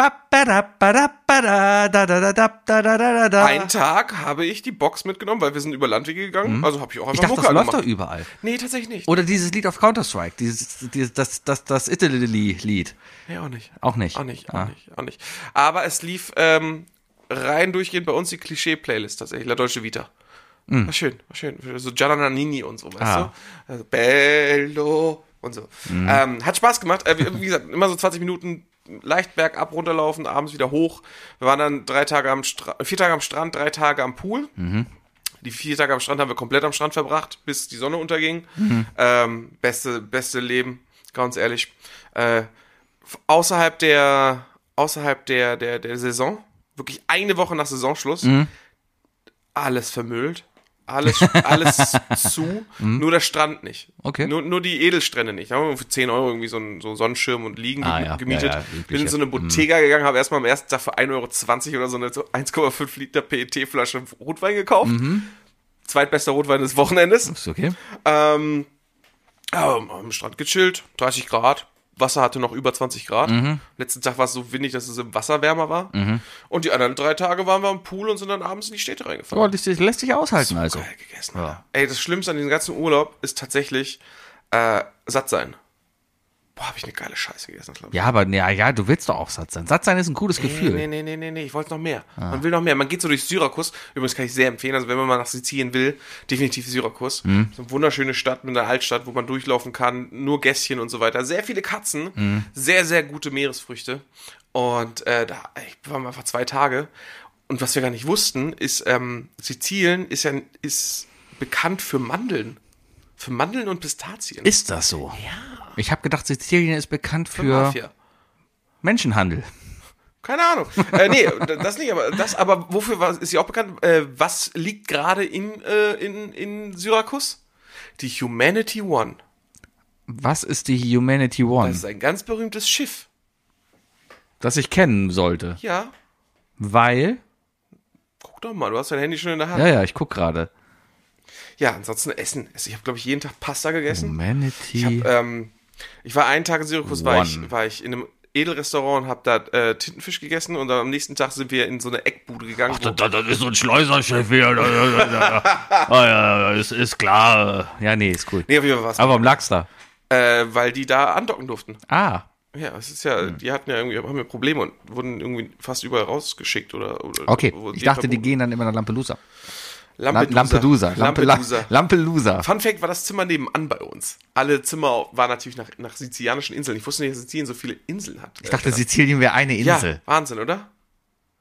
Einen Tag habe ich die Box mitgenommen, weil wir sind über Landwege gegangen. Mhm. Also habe ich auch einfach ich dachte, Mucke das läuft doch überall. Nee, tatsächlich nicht. Oder dieses Lied auf Counter-Strike, dieses, dieses, das, das, das Italy-Lied. Nee, auch nicht. Auch nicht. Auch nicht, auch, ah. nicht auch nicht, Aber es lief ähm, rein durchgehend bei uns die Klischee-Playlist tatsächlich, La Dolce Vita. War schön, war schön. So Gianna Nannini und so, weißt. Ah. Du? Also, Bello und so. Ähm, hat Spaß gemacht. Äh, wie, wie gesagt, immer so 20 Minuten leicht bergab runterlaufen, abends wieder hoch. Wir waren dann drei Tage am Strand, vier Tage am Strand, drei Tage am Pool. Mhm. Die vier Tage am Strand haben wir komplett am Strand verbracht, bis die Sonne unterging. Mhm. Ähm, beste, beste Leben, ganz ehrlich. Äh, außerhalb der, außerhalb der, der, der Saison, wirklich eine Woche nach Saisonschluss, Mhm. alles vermüllt. Alles, alles *laughs* zu, nur der Strand nicht. Mhm. Okay. Nur, nur die Edelstrände nicht. Da haben wir für 10 Euro irgendwie so einen, so einen Sonnenschirm und Liegen Ah, ja. gemietet. Ja, ja, Bin in so eine Bottega gegangen, habe erstmal am ersten Tag für 1,20 Euro oder so eine so 1,5 Liter PET-Flasche Rotwein gekauft. Mhm. Zweitbester Rotwein des Wochenendes. Ist okay. Ähm, am Strand gechillt, 30 Grad. Wasser hatte noch über 20 Grad. Mhm. Letzten Tag war es so windig, dass es im Wasser wärmer war. Und die anderen drei Tage waren wir am Pool und sind dann abends in die Städte reingefahren. Oh, das lässt sich aushalten, also. Geil gegessen. Alter. Ey, das Schlimmste an diesem ganzen Urlaub ist tatsächlich äh, satt sein. Boah, habe ich eine geile Scheiße gegessen. Das glaub ich. Ja, aber ja, ja, du willst doch auch satt sein. Satt sein ist ein cooles Gefühl. Nee, nee, nee, nee, nee, ich wollte noch mehr. Ah. Man will noch mehr. Man geht so durch Syrakus. Übrigens kann ich sehr empfehlen, also wenn man mal nach Sizilien will, definitiv Syrakus. Mhm. So eine wunderschöne Stadt mit einer Altstadt, wo man durchlaufen kann, nur Gässchen und so weiter. Sehr viele Katzen, Mhm. sehr, sehr gute Meeresfrüchte. Und äh, da ich war einfach zwei Tage. Und was wir gar nicht wussten, ist, ähm, Sizilien ist ja ist bekannt für Mandeln. Für Mandeln und Pistazien. Ist das so? Ja. Ich habe gedacht, Sizilien ist bekannt für Mafia. Menschenhandel. Keine Ahnung. äh, nee, das nicht, aber das, aber wofür war, ist sie auch bekannt? Äh, was liegt gerade in, äh, in, in Syrakus? Die Humanity One. Was ist die Humanity One, Das ist ein ganz berühmtes Schiff. das ich kennen sollte? Ja. Weil, Guck doch mal, du hast dein Handy schon in der Hand. ja, ja, ich guck gerade. Ja, ansonsten Essen. Ich habe, glaube ich, jeden Tag Pasta gegessen. Humanity. Ähm, ich war einen Tag in Syrakus, war ich, war ich in einem Edelrestaurant und habe da äh, Tintenfisch gegessen und dann am nächsten Tag sind wir in so eine Eckbude gegangen. wo- das, das ist so ein Schleuserchef hier. *laughs* ah, ja, ist, ist klar. Ja, nee, ist cool. nee, auf jeden Fall war's. Aber warum lag's da? Äh, weil die da andocken durften. Ah, Ja, es ist ja, die hatten ja irgendwie, haben ja Probleme und wurden irgendwie fast überall rausgeschickt oder. oder okay. Ich dachte, die verboten. gehen dann immer nach Lampedusa. Lampedusa. Lampedusa. Lampe, Lampedusa. Lampedusa. Fun Fact war das Zimmer nebenan bei uns. Alle Zimmer waren natürlich nach, nach sizilianischen Inseln. Ich wusste nicht, dass Sizilien so viele Inseln hat. Ich dachte, Sizilien wäre eine Insel. ja, Wahnsinn, oder?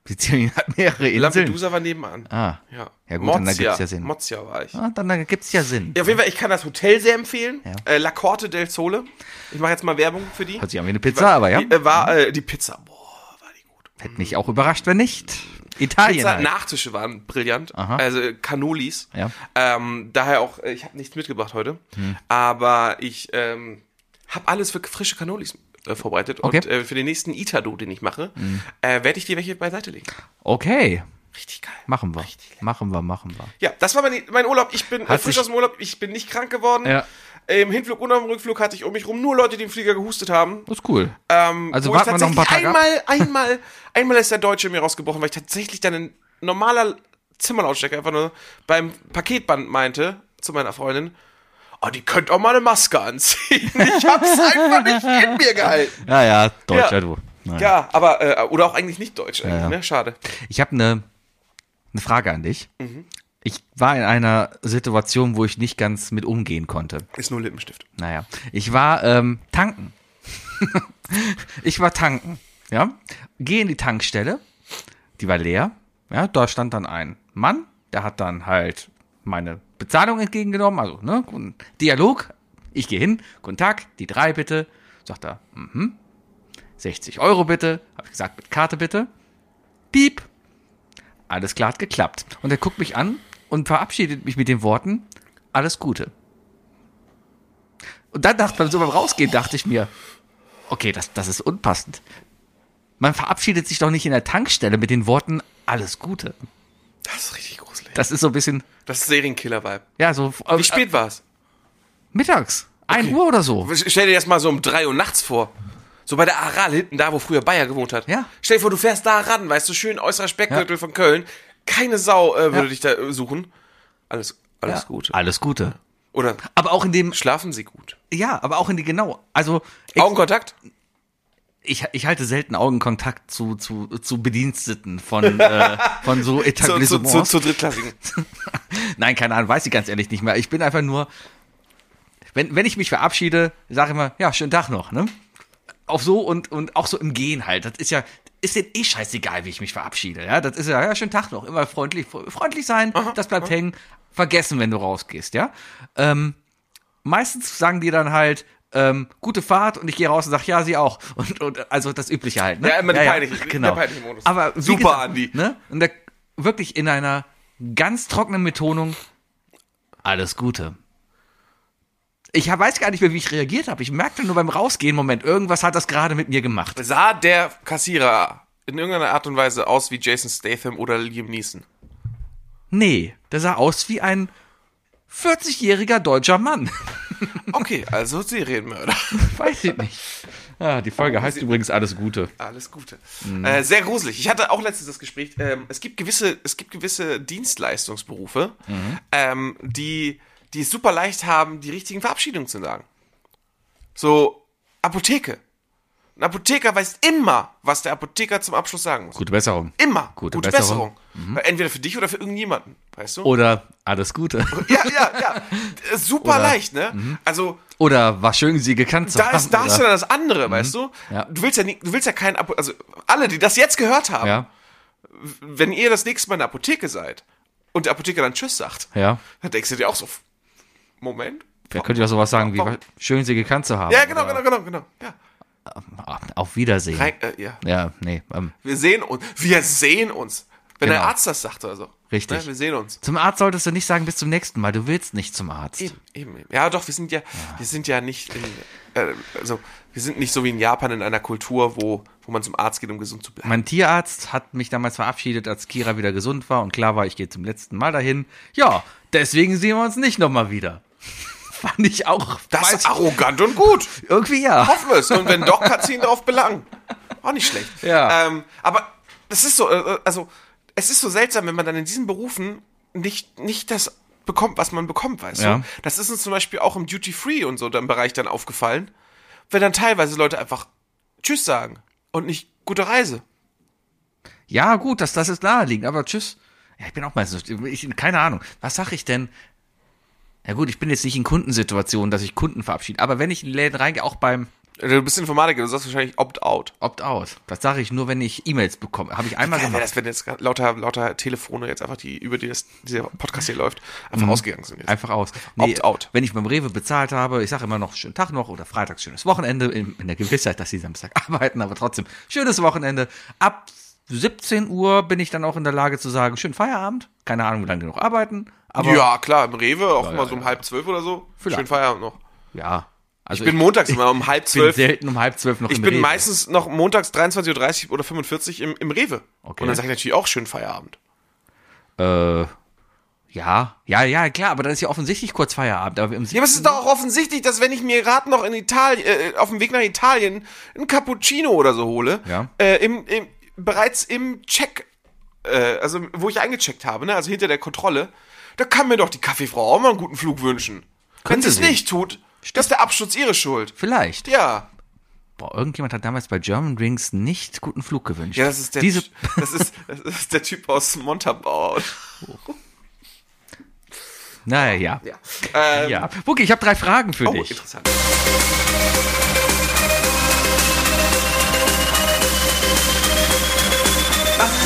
Sizilien hat mehrere Inseln. Lampedusa war nebenan. Ah. Ja. Ja, gut, dann Mozia. ergibt's ja Sinn. Mozia war ich. Ah, dann, dann gibt's ja Sinn. Ja, auf jeden Fall, ich kann das Hotel sehr empfehlen. Ja. Äh, La Corte del Sole. Ich mache jetzt mal Werbung für die. Hört sich an wie eine Pizza, aber ja. Die, äh, war äh, die Pizza. Boah, war die gut. Hätte mich auch überrascht, wenn nicht. Italien. Pizza, halt. Nachtische waren brillant. Aha. Also Cannolis. Ja. Ähm, daher auch, äh, ich habe nichts mitgebracht heute. Hm. Aber ich ähm, habe alles für frische Cannolis äh, vorbereitet. Okay. Und äh, für den nächsten Itado, den ich mache, äh, werde ich dir welche beiseite legen. Okay, Richtig geil. machen wir. Machen wir, machen wir. Ja, das war mein, mein Urlaub. Ich bin äh, frisch aus dem Urlaub. Ich bin nicht krank geworden. Ja. Im Hinflug und am Rückflug hatte ich um mich rum nur Leute, die im Flieger gehustet haben. Das ist cool. Ähm, Also warten wir noch ein paar Tage ab. einmal, *laughs* einmal, ist der Deutsche mir rausgebrochen, weil ich tatsächlich dann ein normaler Zimmerlautstärke einfach nur beim Paketband meinte zu meiner Freundin, oh, die könnt auch mal eine Maske anziehen. *laughs* Ich hab's einfach nicht in mir gehalten. Ja, ja, Deutscher Ja. du. Naja. Ja, aber, äh, oder auch eigentlich nicht Deutsch, eigentlich, ja. ne? Schade. Ich habe eine eine Frage an dich. Mhm. Ich war in einer Situation, wo ich nicht ganz mit umgehen konnte. Ist nur Lippenstift. Naja, ich war ähm, tanken. *laughs* ich war tanken, ja. Gehe in die Tankstelle, die war leer. Ja, da stand dann ein Mann, der hat dann halt meine Bezahlung entgegengenommen, also ne, Dialog. Ich gehe hin, guten Tag, die drei bitte. Sagt er, mhm. 60 Euro bitte. Habe ich gesagt, mit Karte bitte. Piep. Alles klar hat geklappt. Und er guckt mich an und verabschiedet mich mit den Worten, alles Gute. Und dann dachte beim so beim Rausgehen dachte ich mir, okay, das, das ist unpassend. Man verabschiedet sich doch nicht in der Tankstelle mit den Worten alles Gute. Das ist richtig gruselig. Das ist so ein bisschen, Das ist Serienkiller-Vibe. ja, so Wie spät war's? mittags, 1 Okay. Uhr oder so. Stell dir das mal so um 3 Uhr nachts vor. So bei der Aral hinten da, wo früher Bayer gewohnt hat. Ja. Stell dir vor, du fährst da ran, weißt du, schön äußerer Speckgürtel von Köln. Keine Sau äh, würde Ja. dich da äh, suchen. Alles, alles Ja, gut. Alles Gute. Oder Aber auch in dem, schlafen Sie gut. ja, aber auch in die, genau, also Augenkontakt? Ich, ich halte selten Augenkontakt zu, zu, zu Bediensteten von, *laughs* äh, von so Zu, zu, Etablissements. zu, zu drittklassigen. *laughs* Nein, keine Ahnung, weiß ich ganz ehrlich nicht mehr. Ich bin einfach nur, wenn, wenn ich mich verabschiede, sage ich immer, ja, schönen Tag noch, ne? Auch so und, und auch so im Gehen halt. Das ist ja, ist denen eh scheißegal, wie ich mich verabschiede, ja? Das ist ja, ja, schönen Tag noch. Immer freundlich, freundlich sein, das bleibt hängen. Vergessen, wenn du rausgehst, ja? Ähm, meistens sagen die dann halt, ähm, gute Fahrt und ich gehe raus und sage, ja, sie auch. Und, und also das Übliche halt. Ne? Ja, immer der peinliche- genau. der peinliche Modus. Aber Super, gesagt, Andi. Ne? Und da, wirklich in einer ganz trockenen Betonung, alles Gute. Ich hab- weiß gar nicht mehr, wie ich reagiert habe. Ich merkte nur beim Rausgehen, Moment, irgendwas hat das gerade mit mir gemacht. Sah der Kassierer in irgendeiner Art und Weise aus wie Jason Statham oder Liam Neeson? Nee, der sah aus wie ein 40-jähriger deutscher Mann. Okay, also Serienmörder. *laughs* weiß ich nicht. Ah, die Folge heißt übrigens Alles Gute. Alles Gute. Mhm. Äh, sehr gruselig. Ich hatte auch letztens das Gespräch. Ähm, es gibt gewisse, es gibt gewisse Dienstleistungsberufe, Mhm. ähm, die, die es super leicht haben, die richtigen Verabschiedungen zu sagen. So Apotheke. Ein Apotheker weiß immer, was der Apotheker zum Abschluss sagen muss. Gute Besserung. Immer. Gute Gute, Besserung. Besserung. Entweder für dich oder für irgendjemanden. Weißt du? Oder alles Gute. *laughs* Ja, ja, ja. *laughs* Äh, Super Oder- leicht, ne? Also, Oder war schön, sie gekannt zu da haben. ist, da ist ja das andere, weißt du? Ja. Du willst ja du willst ja keinen, Apo also alle, die das jetzt gehört haben, ja, wenn ihr das nächste Mal in der Apotheke seid und der Apotheker dann Tschüss sagt, ja. dann denkst du dir auch so, Moment. Wer könnte ja sowas sagen wie, schön, sie gekannt zu haben. Ja, genau, oder, genau, genau, genau. Ja. Auf Wiedersehen. Rein, äh, ja. Ja, nee. Ähm, Wir sehen uns. Wir sehen uns. Wenn Genau. der Arzt das sagt oder so. Richtig. Ne, wir sehen uns. zum Arzt solltest du nicht sagen, bis zum nächsten Mal. Du willst nicht zum Arzt. Eben, eben, eben. Ja, doch, wir sind ja, wir sind ja nicht in, äh, also, wir sind nicht so wie in Japan in einer Kultur, wo, wo man zum Arzt geht, um gesund zu bleiben. Mein Tierarzt hat mich damals verabschiedet, als Kira wieder gesund war und klar war, ich gehe zum letzten Mal dahin. Ja, deswegen sehen wir uns nicht nochmal wieder. Fand ich auch. Das ist arrogant und gut. irgendwie ja. Hoffen wir es. Und wenn doch, kannst du ihn darauf belangen. Auch nicht schlecht. Ja. Ähm, aber das ist so, äh, also, es ist so seltsam, wenn man dann in diesen Berufen nicht, nicht das bekommt, was man bekommt, weißt Ja. du? Das ist uns zum Beispiel auch im Duty-Free und so im Bereich dann aufgefallen, wenn dann teilweise Leute einfach Tschüss sagen und nicht gute Reise. Ja, gut, das, das ist naheliegend, aber tschüss. Ja, ich bin auch meistens, ich, keine Ahnung. Was sag ich denn? Ja gut, ich bin jetzt nicht in Kundensituationen, dass ich Kunden verabschiede, aber wenn ich in Läden reingehe, auch beim Du bist Informatiker, du sagst wahrscheinlich Opt-out. Opt-out, das sage ich nur, wenn ich E-Mails bekomme. Habe ich einmal Wäre gemacht. das, wenn jetzt lauter, lauter Telefone jetzt einfach, die über die das, dieser Podcast hier läuft, einfach ausgegangen sind jetzt. Mhm. Einfach aus. Opt-out. Wenn ich beim Rewe bezahlt habe, ich sage immer noch schönen Tag noch oder freitags schönes Wochenende, in, in der Gewissheit, dass sie Samstag *laughs* arbeiten, aber trotzdem schönes Wochenende. Ab 17 Uhr bin ich dann auch in der Lage zu sagen, schönen Feierabend. Keine Ahnung, wie lange die noch arbeiten. Aber ja, klar, im Rewe, auch Ja, mal ja, so um ja. halb zwölf oder so. Vielleicht. Schön Feierabend noch. ja. Also Ich bin montags immer um halb bin zwölf. selten um halb zwölf noch Ich bin Rewe. meistens noch montags 23.30 Uhr oder 45 im, im Rewe. Okay. Und dann sage ich natürlich auch schön Feierabend. Äh, Ja, ja, ja, klar, aber dann ist ja offensichtlich kurz Feierabend. Aber im Ja, aber es ist doch auch offensichtlich, dass wenn ich mir gerade noch in Italien, äh, auf dem Weg nach Italien ein Cappuccino oder so hole, Ja. äh, im, im, bereits im Check, äh, also wo ich eingecheckt habe, ne, also hinter der Kontrolle, da kann mir doch die Kaffeefrau auch mal einen guten Flug wünschen. Wenn Könnte sie es nicht tut, das ist der Absturz ihre Schuld. Vielleicht. Ja. Boah, irgendjemand hat damals bei German Drinks nicht guten Flug gewünscht. Ja, das ist der, Diese, *laughs* das ist, das ist der Typ aus Montabaur. naja, ja. Ja. Ähm, Ja. Buki, ich habe drei Fragen für Oh, dich. interessant.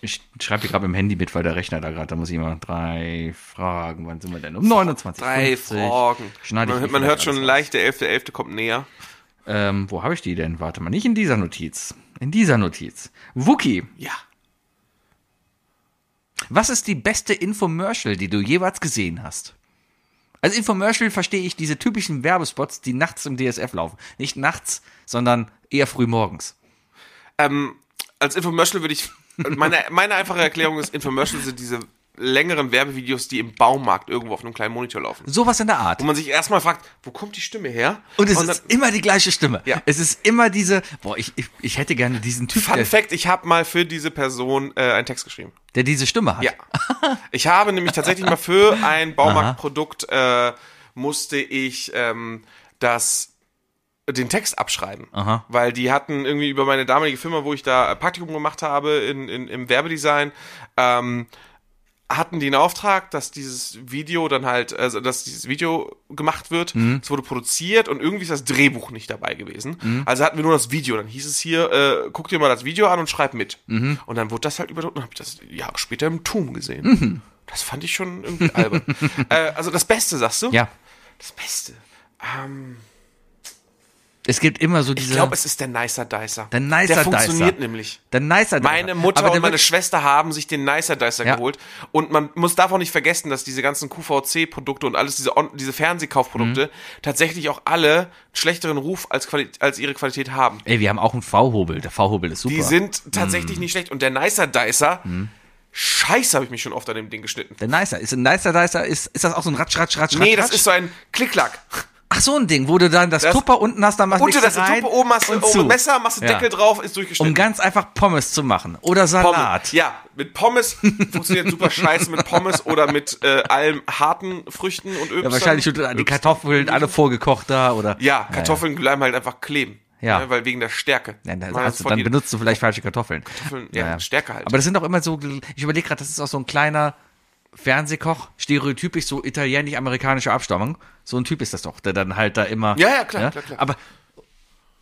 Ich, ich schreibe gerade dem Handy mit, weil der Rechner da gerade, da muss ich mal drei Fragen. Wann sind wir denn? Um 29. Drei 50. Fragen. Schneide man man hört schon leicht, der 11.11. kommt näher. Ähm, wo habe ich die denn? Warte mal, nicht in dieser Notiz. In dieser Notiz. Wookie, Ja. was ist die beste Infomercial, die du jeweils gesehen hast? Also Infomercial verstehe ich diese typischen Werbespots, die nachts im DSF laufen. Nicht nachts, sondern eher früh morgens. Ähm, als Infomercial würde ich. Meine, meine einfache Erklärung ist, Infomercial sind diese längeren Werbevideos, die im Baumarkt irgendwo auf einem kleinen Monitor laufen. Sowas in der Art. Wo man sich erstmal fragt, wo kommt die Stimme her? Und es dann- ist immer die gleiche Stimme. Ja. Es ist immer diese, boah, ich, ich, ich hätte gerne diesen Typ, Fun Fact, ich habe mal für diese Person äh, einen Text geschrieben. der diese Stimme hat. Ja. Ich habe nämlich tatsächlich mal für ein Baumarktprodukt äh, musste ich ähm, das den Text abschreiben, Aha. weil die hatten irgendwie über meine damalige Firma, wo ich da Praktikum gemacht habe in, in, im Werbedesign, ähm, hatten die einen Auftrag, dass dieses Video dann halt, also dass dieses Video gemacht wird. Es wurde produziert und irgendwie ist das Drehbuch nicht dabei gewesen. Also hatten wir nur das Video. Dann hieß es hier, äh, guck dir mal das Video an und schreib mit. Und dann wurde das halt überdruckt und habe ich das Jahre später im Tum gesehen. Das fand ich schon irgendwie albern. *laughs* äh, also das Beste, sagst du? Ja. Das Beste. Ähm, Es gibt immer so ich diese. glaube, es ist der Nicer Dicer. Der Nicer Der funktioniert Dicer. nämlich. der Nicer Meine Mutter und meine Schwester haben sich den Nicer Dicer Ja. geholt. Und man muss davon nicht vergessen, dass diese ganzen QVC-Produkte und alles, diese, diese Fernsehkaufprodukte, Mhm. tatsächlich auch alle schlechteren Ruf als, Quali als ihre Qualität haben. Ey, wir haben auch einen V-Hobel. Der V-Hobel ist super. Die sind Mhm. tatsächlich nicht schlecht. Und der Nicer Dicer, scheiße, habe ich mich schon oft an dem Ding geschnitten. der Nicer. Ist ein Nicer Dicer, ist, ist das auch so ein Ratsch, Ratsch, Ratsch, Nee, Ratsch, das ist so ein Klick-Klack. Ach, so ein Ding, wo du dann das, Das- Tupper unten hast, dann machst du Unter das rein Tuppe oben hast du ein Messer, machst du Ja. Deckel drauf, ist durchgeschnitten. Um ganz einfach Pommes zu machen. Oder Pommes. Salat. Ja, mit Pommes funktioniert super scheiße mit Pommes *laughs* oder mit äh, allem harten Früchten und Öl. Ja, wahrscheinlich die Kartoffeln alle vorgekocht da oder. Ja, Kartoffeln bleiben halt einfach kleben. Ja. Ne, weil wegen der Stärke. Ja, dann, also, dann benutzt du vielleicht falsche Kartoffeln. Kartoffeln, ja, Stärke halt. Aber das sind auch immer so, ich überlege gerade, das ist auch so ein kleiner Fernsehkoch, stereotypisch so italienisch-amerikanische Abstammung. So ein Typ ist das doch, der dann halt da immer. Ja, ja, klar, klar, klar. Aber,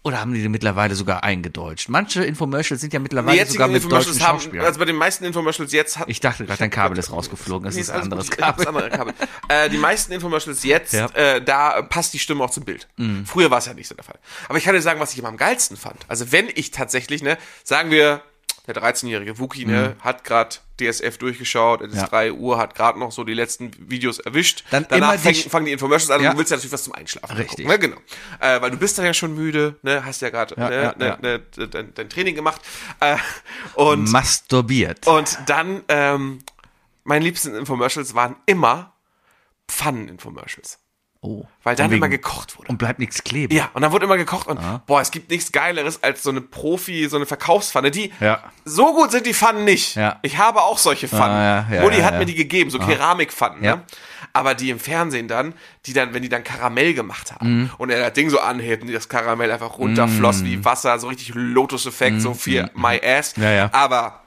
oder haben die den mittlerweile sogar eingedeutscht? Manche Infomercials sind ja die mittlerweile jetzigen sogar mit deutschen haben, Schauspielern. also bei den meisten Infomercials jetzt hat, ich dachte gerade, dein Kabel ist rausgeflogen, das Nee, ist ein anderes *laughs* Kabel. das andere Kabel. äh, die meisten Infomercials jetzt, Ja. Mhm. äh, da passt die Stimme auch zum Bild. Früher war es ja nicht so der Fall. Aber ich kann dir sagen, was ich immer am geilsten fand. Also wenn ich tatsächlich, ne, sagen wir, der 13-jährige Wookie, ne, hat gerade DSF durchgeschaut, es ist Mhm. Ja. 3 Uhr, hat gerade noch so die letzten Videos erwischt. Dann Danach die fängt, fangen die Infomercials an Ja. und du willst ja natürlich was zum Einschlafen Richtig. gucken. Ne, genau. Äh, weil du bist dann ja schon müde, ne, hast ja gerade Ja, ne, ne, ne, dein, dein Training gemacht. Äh, und Masturbiert. und dann, ähm, meine liebsten Infomercials waren immer Pfannen-Infomercials. Oh. Weil dann immer gekocht wurde. Und bleibt nichts kleben. Ja, und dann wurde immer gekocht und boah, es gibt nichts Geileres als so eine Profi, so eine Verkaufspfanne. Die Ja. so gut sind die Pfannen nicht. Ja. Ich habe auch solche Pfannen. Ah, ja, Mutti hat mir die gegeben, so Keramikpfannen. Ja. Ne? Aber die im Fernsehen dann, die dann, wenn die dann Karamell gemacht haben Mhm. und er das Ding so anhebt und das Karamell einfach runterfloss wie Wasser, so richtig Lotus-Effekt, so für my ass. Mhm. Ja, ja. Aber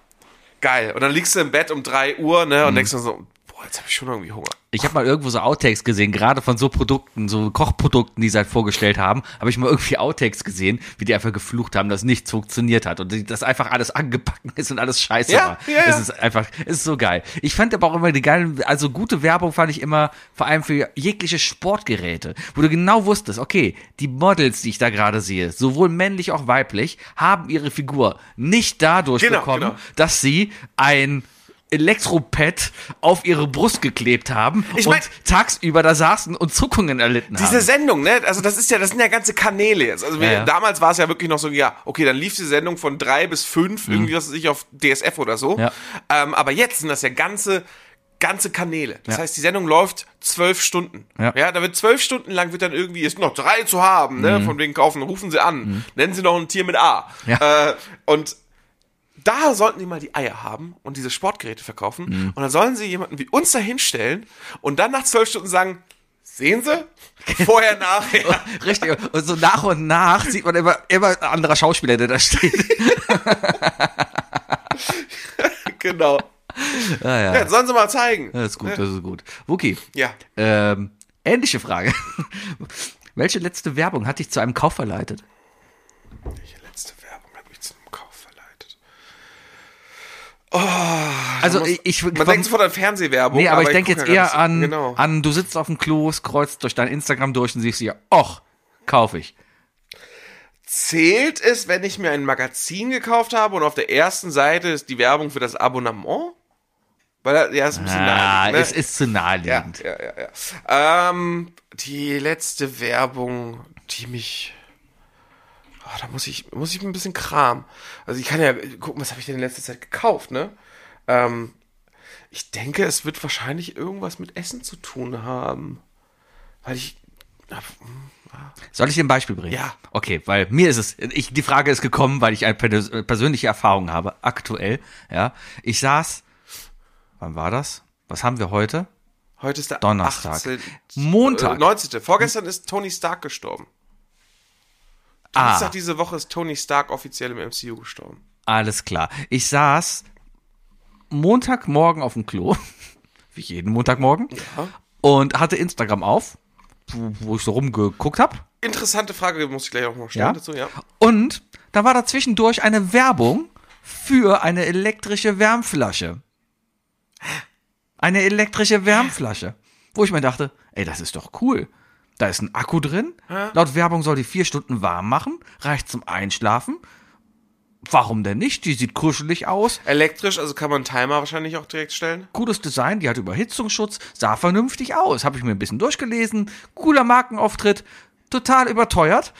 geil. Und dann liegst du im Bett um 3 Uhr, ne, Mhm. und denkst du so, jetzt habe ich schon irgendwie Hunger. Ich habe mal irgendwo so Outtakes gesehen, gerade von so Produkten, so Kochprodukten, die sie halt vorgestellt haben, habe ich mal irgendwie Outtakes gesehen, wie die einfach geflucht haben, dass nichts funktioniert hat und dass einfach alles angebacken *laughs* ist und alles scheiße Ja, war. ja, ja. Es ist einfach, es ist so geil. Ich fand aber auch immer die geilen, also gute Werbung fand ich immer vor allem für jegliche Sportgeräte, wo du genau wusstest, okay, die Models, die ich da gerade sehe, sowohl männlich auch weiblich, haben ihre Figur nicht dadurch Genau, bekommen, genau. dass sie ein Elektropad auf ihre Brust geklebt haben Ich und mein- tagsüber da saßen und Zuckungen erlitten Diese haben. Sendung, ne? Also das ist ja, das sind ja ganze Kanäle jetzt. Also wir, Ja, ja. damals war es ja wirklich noch so, ja, okay, dann lief die Sendung von drei bis fünf, irgendwie was weiß ich, auf DSF oder so. Mhm. Ja. Ähm, aber jetzt sind das ja ganze, ganze Kanäle. Das Ja. heißt, die Sendung läuft zwölf Stunden. Ja. ja, da wird zwölf Stunden lang wird dann irgendwie, ist noch drei zu haben, ne? Von wegen kaufen, rufen sie an. Nennen sie noch ein Tier mit A. Mhm. Ja. Äh, und da sollten die mal die Eier haben und diese Sportgeräte verkaufen. Mhm. Und dann sollen sie jemanden wie uns da hinstellen und dann nach zwölf Stunden sagen, sehen Sie? Vorher, nachher. *laughs* Richtig. Und so nach und nach sieht man immer, immer ein anderer Schauspieler, der da steht. *laughs* genau. Ah, ja. Ja, sollen sie mal zeigen. Das ist gut, das ist gut. Wookie, Ja. ähm, ähnliche Frage. Welche letzte Werbung hat dich zu einem Kauf verleitet? Welche letzte Werbung hat mich zum Kauf verleitet? Also ich, ich Man denkt sofort an Fernsehwerbung. Nee, aber, ich denke jetzt ja eher an, Genau. an, du sitzt auf dem Klo, scrollst durch dein Instagram durch und siehst dir, och, kauf ich. Zählt es, wenn ich mir ein Magazin gekauft habe und auf der ersten Seite ist die Werbung für das Abonnement? Weil, ja, ist ein bisschen Ah, naheliegend, ne? es ist zu Ja, naheliegend. ja, ja, ja. Ähm, die letzte Werbung, die mich. Oh, da muss ich, muss ich ein bisschen Kram. Also ich kann ja gucken, was habe ich denn in letzter Zeit gekauft, ne? Ähm, ich denke, es wird wahrscheinlich irgendwas mit Essen zu tun haben. Weil ich. Soll ich dir ein Beispiel bringen? Ja. Okay, weil mir ist es, ich, die Frage ist gekommen, weil ich eine pers- persönliche Erfahrung habe, aktuell, ja. Ich saß, wann war das? Was haben wir heute? Heute ist der Donnerstag. 18. Montag. Äh, 19. Vorgestern ist Tony Stark gestorben. Ah. Dienstag diese Woche ist Tony Stark offiziell im MCU gestorben. Alles klar. Ich saß Montagmorgen auf dem Klo, *laughs* wie jeden Montagmorgen, und hatte Instagram auf, wo, wo ich so rumgeguckt habe. Interessante Frage, muss ich gleich auch noch stellen Ja? dazu, ja. Und da war da zwischendurch eine Werbung für eine elektrische Wärmflasche. Eine elektrische Wärmflasche. Wo ich mir dachte, ey, das ist doch cool. Da ist ein Akku drin. Laut Werbung soll die vier Stunden warm machen. Reicht zum Einschlafen. Warum denn nicht? Die sieht kuschelig aus. Elektrisch, also kann man einen Timer wahrscheinlich auch direkt stellen. Cooles Design, die hat Überhitzungsschutz, sah vernünftig aus. Habe ich mir ein bisschen durchgelesen. Cooler Markenauftritt. Total überteuert.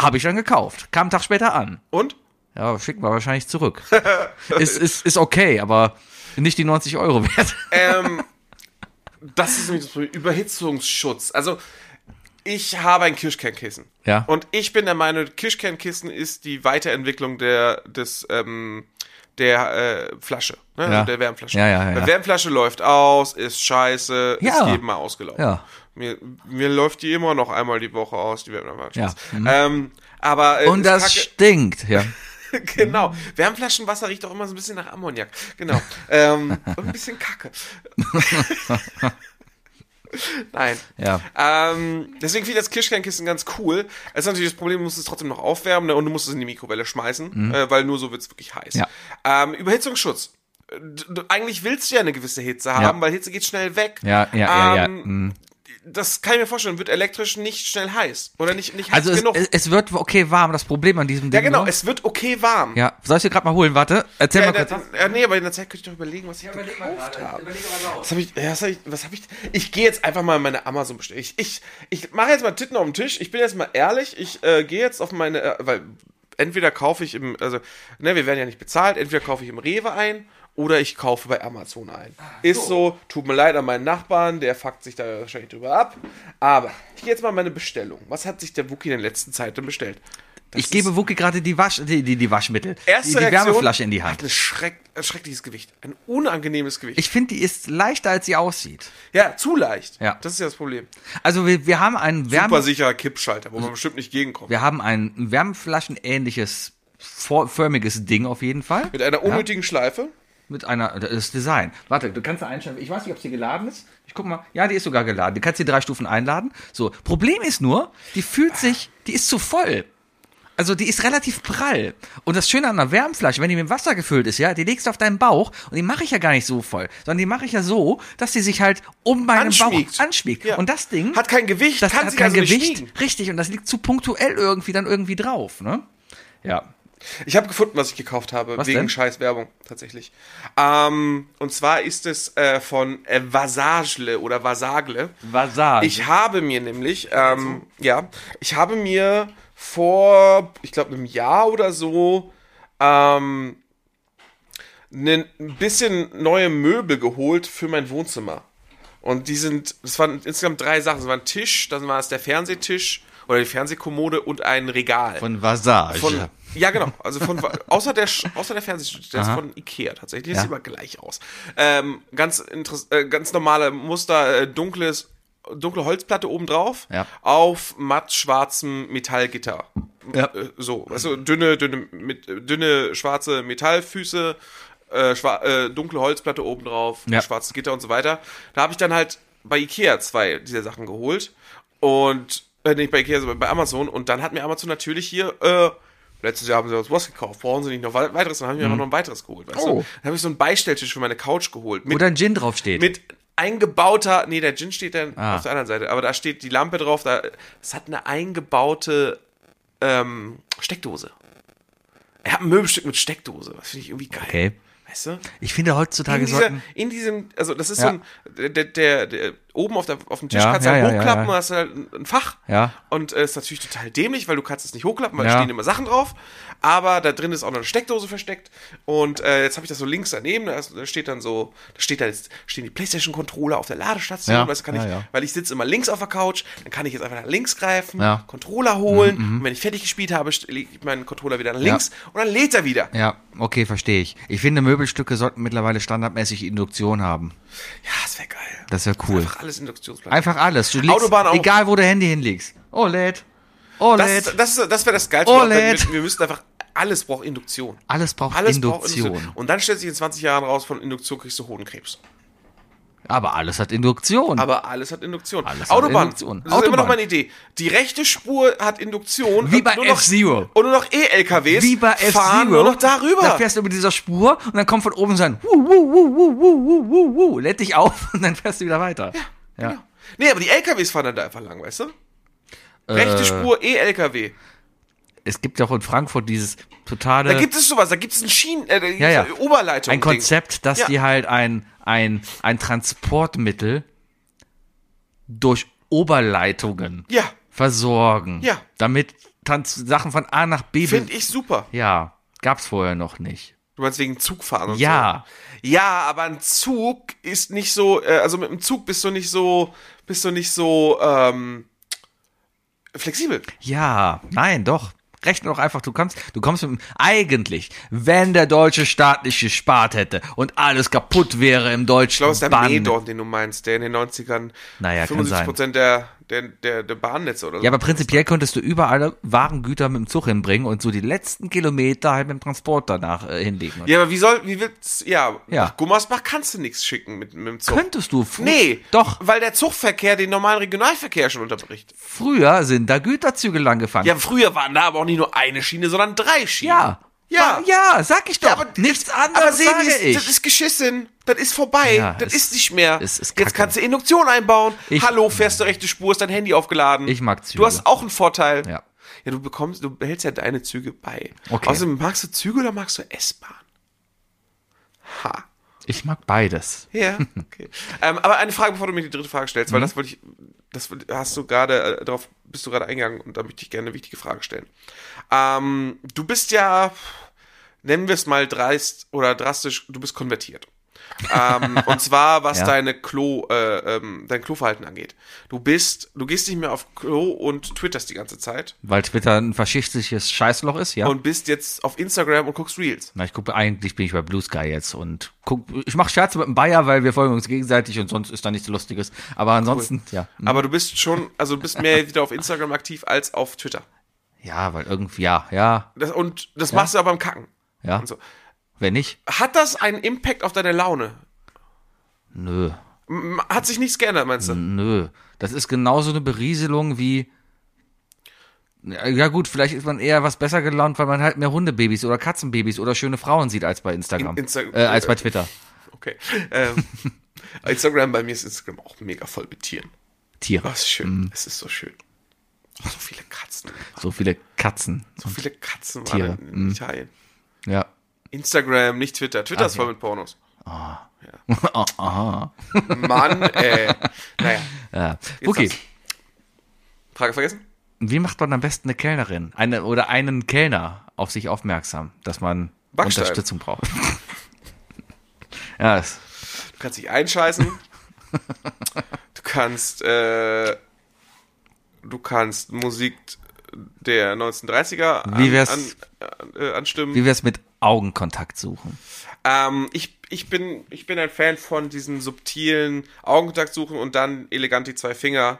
Habe ich dann gekauft. Kam einen Tag später an. Und? Ja, schicken wir wahrscheinlich zurück. *laughs* ist, ist, ist okay, aber nicht die 90 Euro wert. Ähm, das ist nämlich das Problem. Überhitzungsschutz. Also, ich habe ein Kirschkernkissen. Ja. Und ich bin der Meinung, Kirschkernkissen ist die Weiterentwicklung der, des, ähm, der äh, Flasche, ne? Ja. also der Wärmflasche. Ja, ja, ja. Die Wärmflasche läuft aus, ist scheiße, Ja. ist jedem Mal ausgelaufen. Ja. Mir, mir läuft die immer noch einmal die Woche aus, die Wärmflasche. Ja. Mhm. Ähm, aber äh, Und das kacke. stinkt, ja. *laughs* genau. Wärmflaschenwasser riecht auch immer so ein bisschen nach Ammoniak. Genau. ähm, *laughs* und ein bisschen Kacke. *laughs* Nein. Ja. Ähm, deswegen finde ich das Kirschkernkissen ganz cool. Es ist natürlich das Problem, du musst es trotzdem noch aufwärmen ne, und du musst es in die Mikrowelle schmeißen, äh, weil nur so wird es wirklich heiß. Mhm. Ja. Ähm, Überhitzungsschutz. D d- eigentlich willst du ja eine gewisse Hitze haben, weil Hitze geht schnell weg. Ja, ja, ja, ja. Ähm, Mhm. Das kann ich mir vorstellen, wird elektrisch nicht schnell heiß. Oder nicht, nicht heiß Also es, genug. es, es wird okay warm. Das Problem an diesem Ding. ja, genau, nur- es wird okay warm. ja, soll ich dir gerade mal holen? Warte, erzähl Ja, mal kurz. der, ja, nee, aber in der Zeit könnte ich doch überlegen, was ich gekauft habe. Was habe ich, ja, was habe ich, was habe ich, ich gehe jetzt einfach mal in meine Amazon bestellen. Ich, ich, ich mache jetzt mal Titten auf den Tisch. Ich bin jetzt mal ehrlich. Ich äh, gehe jetzt auf meine, äh, weil entweder kaufe ich im, also, ne, wir werden ja nicht bezahlt. Entweder kaufe ich im Rewe ein oder ich kaufe bei Amazon ein. Ist so, tut mir leid an meinen Nachbarn, der fuckt sich da wahrscheinlich drüber ab. Aber ich gehe jetzt mal meine Bestellung. Was hat sich der Wookie in der letzten Zeit denn bestellt? Das Ich gebe Wookie gerade die, Wasch, die, die, die Waschmittel, Erste die, die Reaktion, Wärmeflasche in die Hat Hand. ein, schreck, ein schreckliches Gewicht. Ein unangenehmes Gewicht. Ich finde, die ist leichter, als sie aussieht. ja, zu leicht. Ja. Das ist ja das Problem. Also wir, wir haben ein Wärme, Super sicherer Kippschalter, wo man bestimmt nicht gegenkommt. wir haben ein Wärmeflaschenähnliches förmiges Ding auf jeden Fall. Mit einer unnötigen Schleife. Mit einer, das Design. Warte, du kannst da einstellen. Ich weiß nicht, ob sie geladen ist. Ich guck mal. Ja, die ist sogar geladen. Du kannst die drei Stufen einladen. So. Problem ist nur, die fühlt sich, die ist zu voll. Also die ist relativ prall. Und das Schöne an einer Wärmflasche, wenn die mit Wasser gefüllt ist, ja, die legst du auf deinen Bauch und die mache ich ja gar nicht so voll, sondern die mache ich ja so, dass sie sich halt um meinen Anschmiegt. Bauch anschmiegt. Ja. Und das Ding Hat kein Gewicht, das kann hat sich kein also Gewicht, richtig. Und das liegt zu punktuell irgendwie dann irgendwie drauf, ne? Ja. Ich habe gefunden, was ich gekauft habe, Was wegen denn? scheiß Werbung tatsächlich. Ähm, und zwar ist es äh, von äh, Vasagle oder Vasagle. Vasage. Ich habe mir nämlich, ähm, ja, ich habe mir vor, ich glaube, einem Jahr oder so, ähm, ne- ein bisschen neue Möbel geholt für mein Wohnzimmer. Und die sind, das waren insgesamt drei Sachen. Das war ein Tisch, dann war es der Fernsehtisch oder die Fernsehkommode und ein Regal. Von Vasage. Von, ja, genau. Also von außer der außer der Fernsehtisch, der ist von Ikea tatsächlich. Ja. Sieht immer gleich aus. Ähm, ganz interess äh, ganz normale Muster, äh, dunkles dunkle Holzplatte oben drauf Ja. auf matt schwarzem Metallgitter. Ja. Äh, so, also dünne dünne mit, dünne schwarze Metallfüße. Äh, schwa äh, dunkle Holzplatte oben drauf, Ja. schwarzes Gitter und so weiter. Da habe ich dann halt bei Ikea zwei dieser Sachen geholt und äh, nicht bei Ikea, sondern bei Amazon und dann hat mir Amazon natürlich hier äh, Letztes Jahr haben sie uns was gekauft. Brauchen sie nicht noch wei- weiteres? Dann haben wir einfach noch ein weiteres geholt. Weißt Mhm. Oh. du? Dann habe ich so einen Beistelltisch für meine Couch geholt. Wo Mit, dein Gin draufsteht. mit eingebauter, nee, der Gin steht dann Ah. auf der anderen Seite, aber da steht die Lampe drauf, da, es hat eine eingebaute ähm, Steckdose. Er hat ein Möbelstück mit Steckdose, das finde ich irgendwie geil. Okay. Weißt du? Ich finde heutzutage In, dieser, sollten. in diesem, also das ist Ja. so ein, der, der, der, oben auf, der, auf dem Tisch Ja, kannst du ja, halt ja, ja, hochklappen ja. und hast halt ein, Fach. Ja. Und äh, ist natürlich total dämlich, weil du kannst es nicht hochklappen, weil Ja. da stehen immer Sachen drauf. Aber da drin ist auch noch eine Steckdose versteckt. Und äh, jetzt habe ich das so links daneben, da, ist, da steht dann so, da steht da jetzt, stehen die Playstation-Controller auf der Ladestation. Ja, Weißt, kann ja, ich, ja. Weil ich sitze immer links auf der Couch, dann kann ich jetzt einfach nach links greifen, Ja. Mhm, Controller holen. Und wenn ich fertig gespielt habe, lege ich meinen Controller wieder nach links und dann lädt er wieder. Ja, okay, verstehe ich. Ich finde, Möbelstücke sollten mittlerweile standardmäßig Induktion haben. Ja, das wäre geil. Das wäre cool. Einfach alles Induktionsplatte. Einfach alles. Du legst, Autobahn auch. egal wo du Handy hinlegst. OLED. OLED. Das, das, das wäre das Geilste. OLED. Wir, wir müssten einfach, alles braucht Induktion. alles braucht Alles braucht Induktion. Induktion. Und dann stellt sich in 20 Jahren raus, von Induktion kriegst du Hodenkrebs. Aber alles hat Induktion. Aber alles hat Induktion. Alles hat Autobahn. Induktion. Das ist immer noch Autobahn. meine Idee. Die rechte Spur hat Induktion. Wie bei F-Zero. Und nur noch E-LKWs Wie bei fahren F-Zero. nur noch darüber. Da fährst du über dieser Spur und dann kommt von oben so ein wuh, wuh, wuh, wuh, wuh, wuh, wuh, lädt dich auf und dann fährst du wieder weiter. Ja. Genau. Nee, aber die LKWs fahren dann da einfach lang, weißt du? Rechte Äh. Spur E-LKW. Es gibt ja auch in Frankfurt dieses totale. Da gibt es sowas, da gibt es ein Schienen, äh, da Ja, ja. Oberleitung. ein Konzept, dass Ja. die halt ein, ein, ein Transportmittel durch Oberleitungen Ja, versorgen. Ja. Damit Trans Sachen von A nach B. finde ich super. Ja, gab's vorher noch nicht. Du meinst wegen Zugfahren und Ja. so. Ja, aber ein Zug ist nicht so, äh, also mit dem Zug bist du nicht so, bist du nicht so, ähm, flexibel. Ja, nein, doch. Rechne doch einfach, du kommst, du kommst mit, dem- eigentlich, wenn der deutsche Staat nicht gespart hätte und alles kaputt wäre im deutschen Ich glaube, es ist der Bahn- Medorn, den du meinst, der in den 90ern Naja, kann 75 sein. Prozent der, der, der, der Bahnnetze oder so. Ja, aber prinzipiell könntest du überall Warengüter mit dem Zug hinbringen und so die letzten Kilometer halt mit dem Transport danach äh, hinlegen. Ja, aber wie soll, wie willst, ja, Ja. nach Gummersbach kannst du nichts schicken mit, mit dem Zug. Könntest du fr Nee, Doch, weil der Zugverkehr den normalen Regionalverkehr schon unterbricht. früher sind da Güterzüge lang gefahren. Ja, früher waren da aber auch nicht nur eine Schiene, sondern drei Schienen. ja. Ja. Ja, sag ich doch. aber Nichts aber anderes Sebi, sage ist- ich. das ist geschissen. Das ist vorbei. Ja, das ist nicht mehr. es ist Jetzt kannst du Induktion einbauen. Ich- Hallo, fährst du rechte Spur, ist dein Handy aufgeladen. Ich mag Züge. Du hast auch einen Vorteil. Ja. Ja, du bekommst, du behältst ja deine Züge bei. Okay. Außerdem magst du Züge oder magst du S-Bahn? Ha. Ich mag beides. Ja, *laughs* okay. ähm, aber eine Frage, bevor du mir die dritte Frage stellst, Mhm. weil das wollte ich, das hast du gerade, äh, darauf bist du gerade eingegangen und da möchte ich gerne eine wichtige Frage stellen. Ähm, du bist ja, nennen wir es mal dreist oder drastisch, du bist konvertiert. Ähm, und zwar, was Ja. deine Klo, äh, ähm, dein Kloverhalten angeht. Du bist, du gehst nicht mehr auf Klo und twitterst die ganze Zeit Weil Twitter ein faschistisches Scheißloch ist, ja. und bist jetzt auf Instagram und guckst Reels. Na, ich gucke, eigentlich bin ich bei Blue Sky jetzt und guck, ich mache Scherze mit dem Bayer, weil wir folgen uns gegenseitig und sonst ist da nichts Lustiges. Aber ansonsten, ja. Aber du bist schon, also du bist mehr *laughs* wieder auf Instagram aktiv als auf Twitter. Ja, weil irgendwie, ja, ja, Das, und das machst du aber beim Kacken. ja. Und so. Wenn nicht, Hat das einen Impact auf deine Laune? nö. Hat sich nichts geändert, meinst du? Nö. Das ist genauso eine Berieselung wie. Ja gut, vielleicht ist man eher was besser gelaunt, weil man halt mehr Hundebabys oder Katzenbabys oder schöne Frauen sieht als bei Instagram. In- Insta- äh, als bei Twitter. Okay. Ähm, *laughs* Instagram, bei mir ist Instagram auch mega voll mit Tieren. Tiere. Oh, ist schön. Es ist so schön. Oh, so viele Katzen. So viele Katzen. So viele Katzen Tiere. waren in Italien. Ja. Instagram, nicht Twitter. Twitter ist voll mit Pornos. *laughs* Aha. Mann, ey. Naja, Ja. Okay. Frage vergessen? Wie macht man am besten eine Kellnerin? Eine oder einen Kellner auf sich aufmerksam, dass man Backstein. Unterstützung braucht. *laughs* ja, das, Du kannst dich einscheißen. du kannst, äh, du kannst Musik der 1930er an, Wie wär's- an, äh, anstimmen. wie wär's mit Augenkontakt suchen? Ähm, ich, ich, bin, ich bin ein Fan von diesen subtilen Augenkontakt suchen und dann elegant die zwei Finger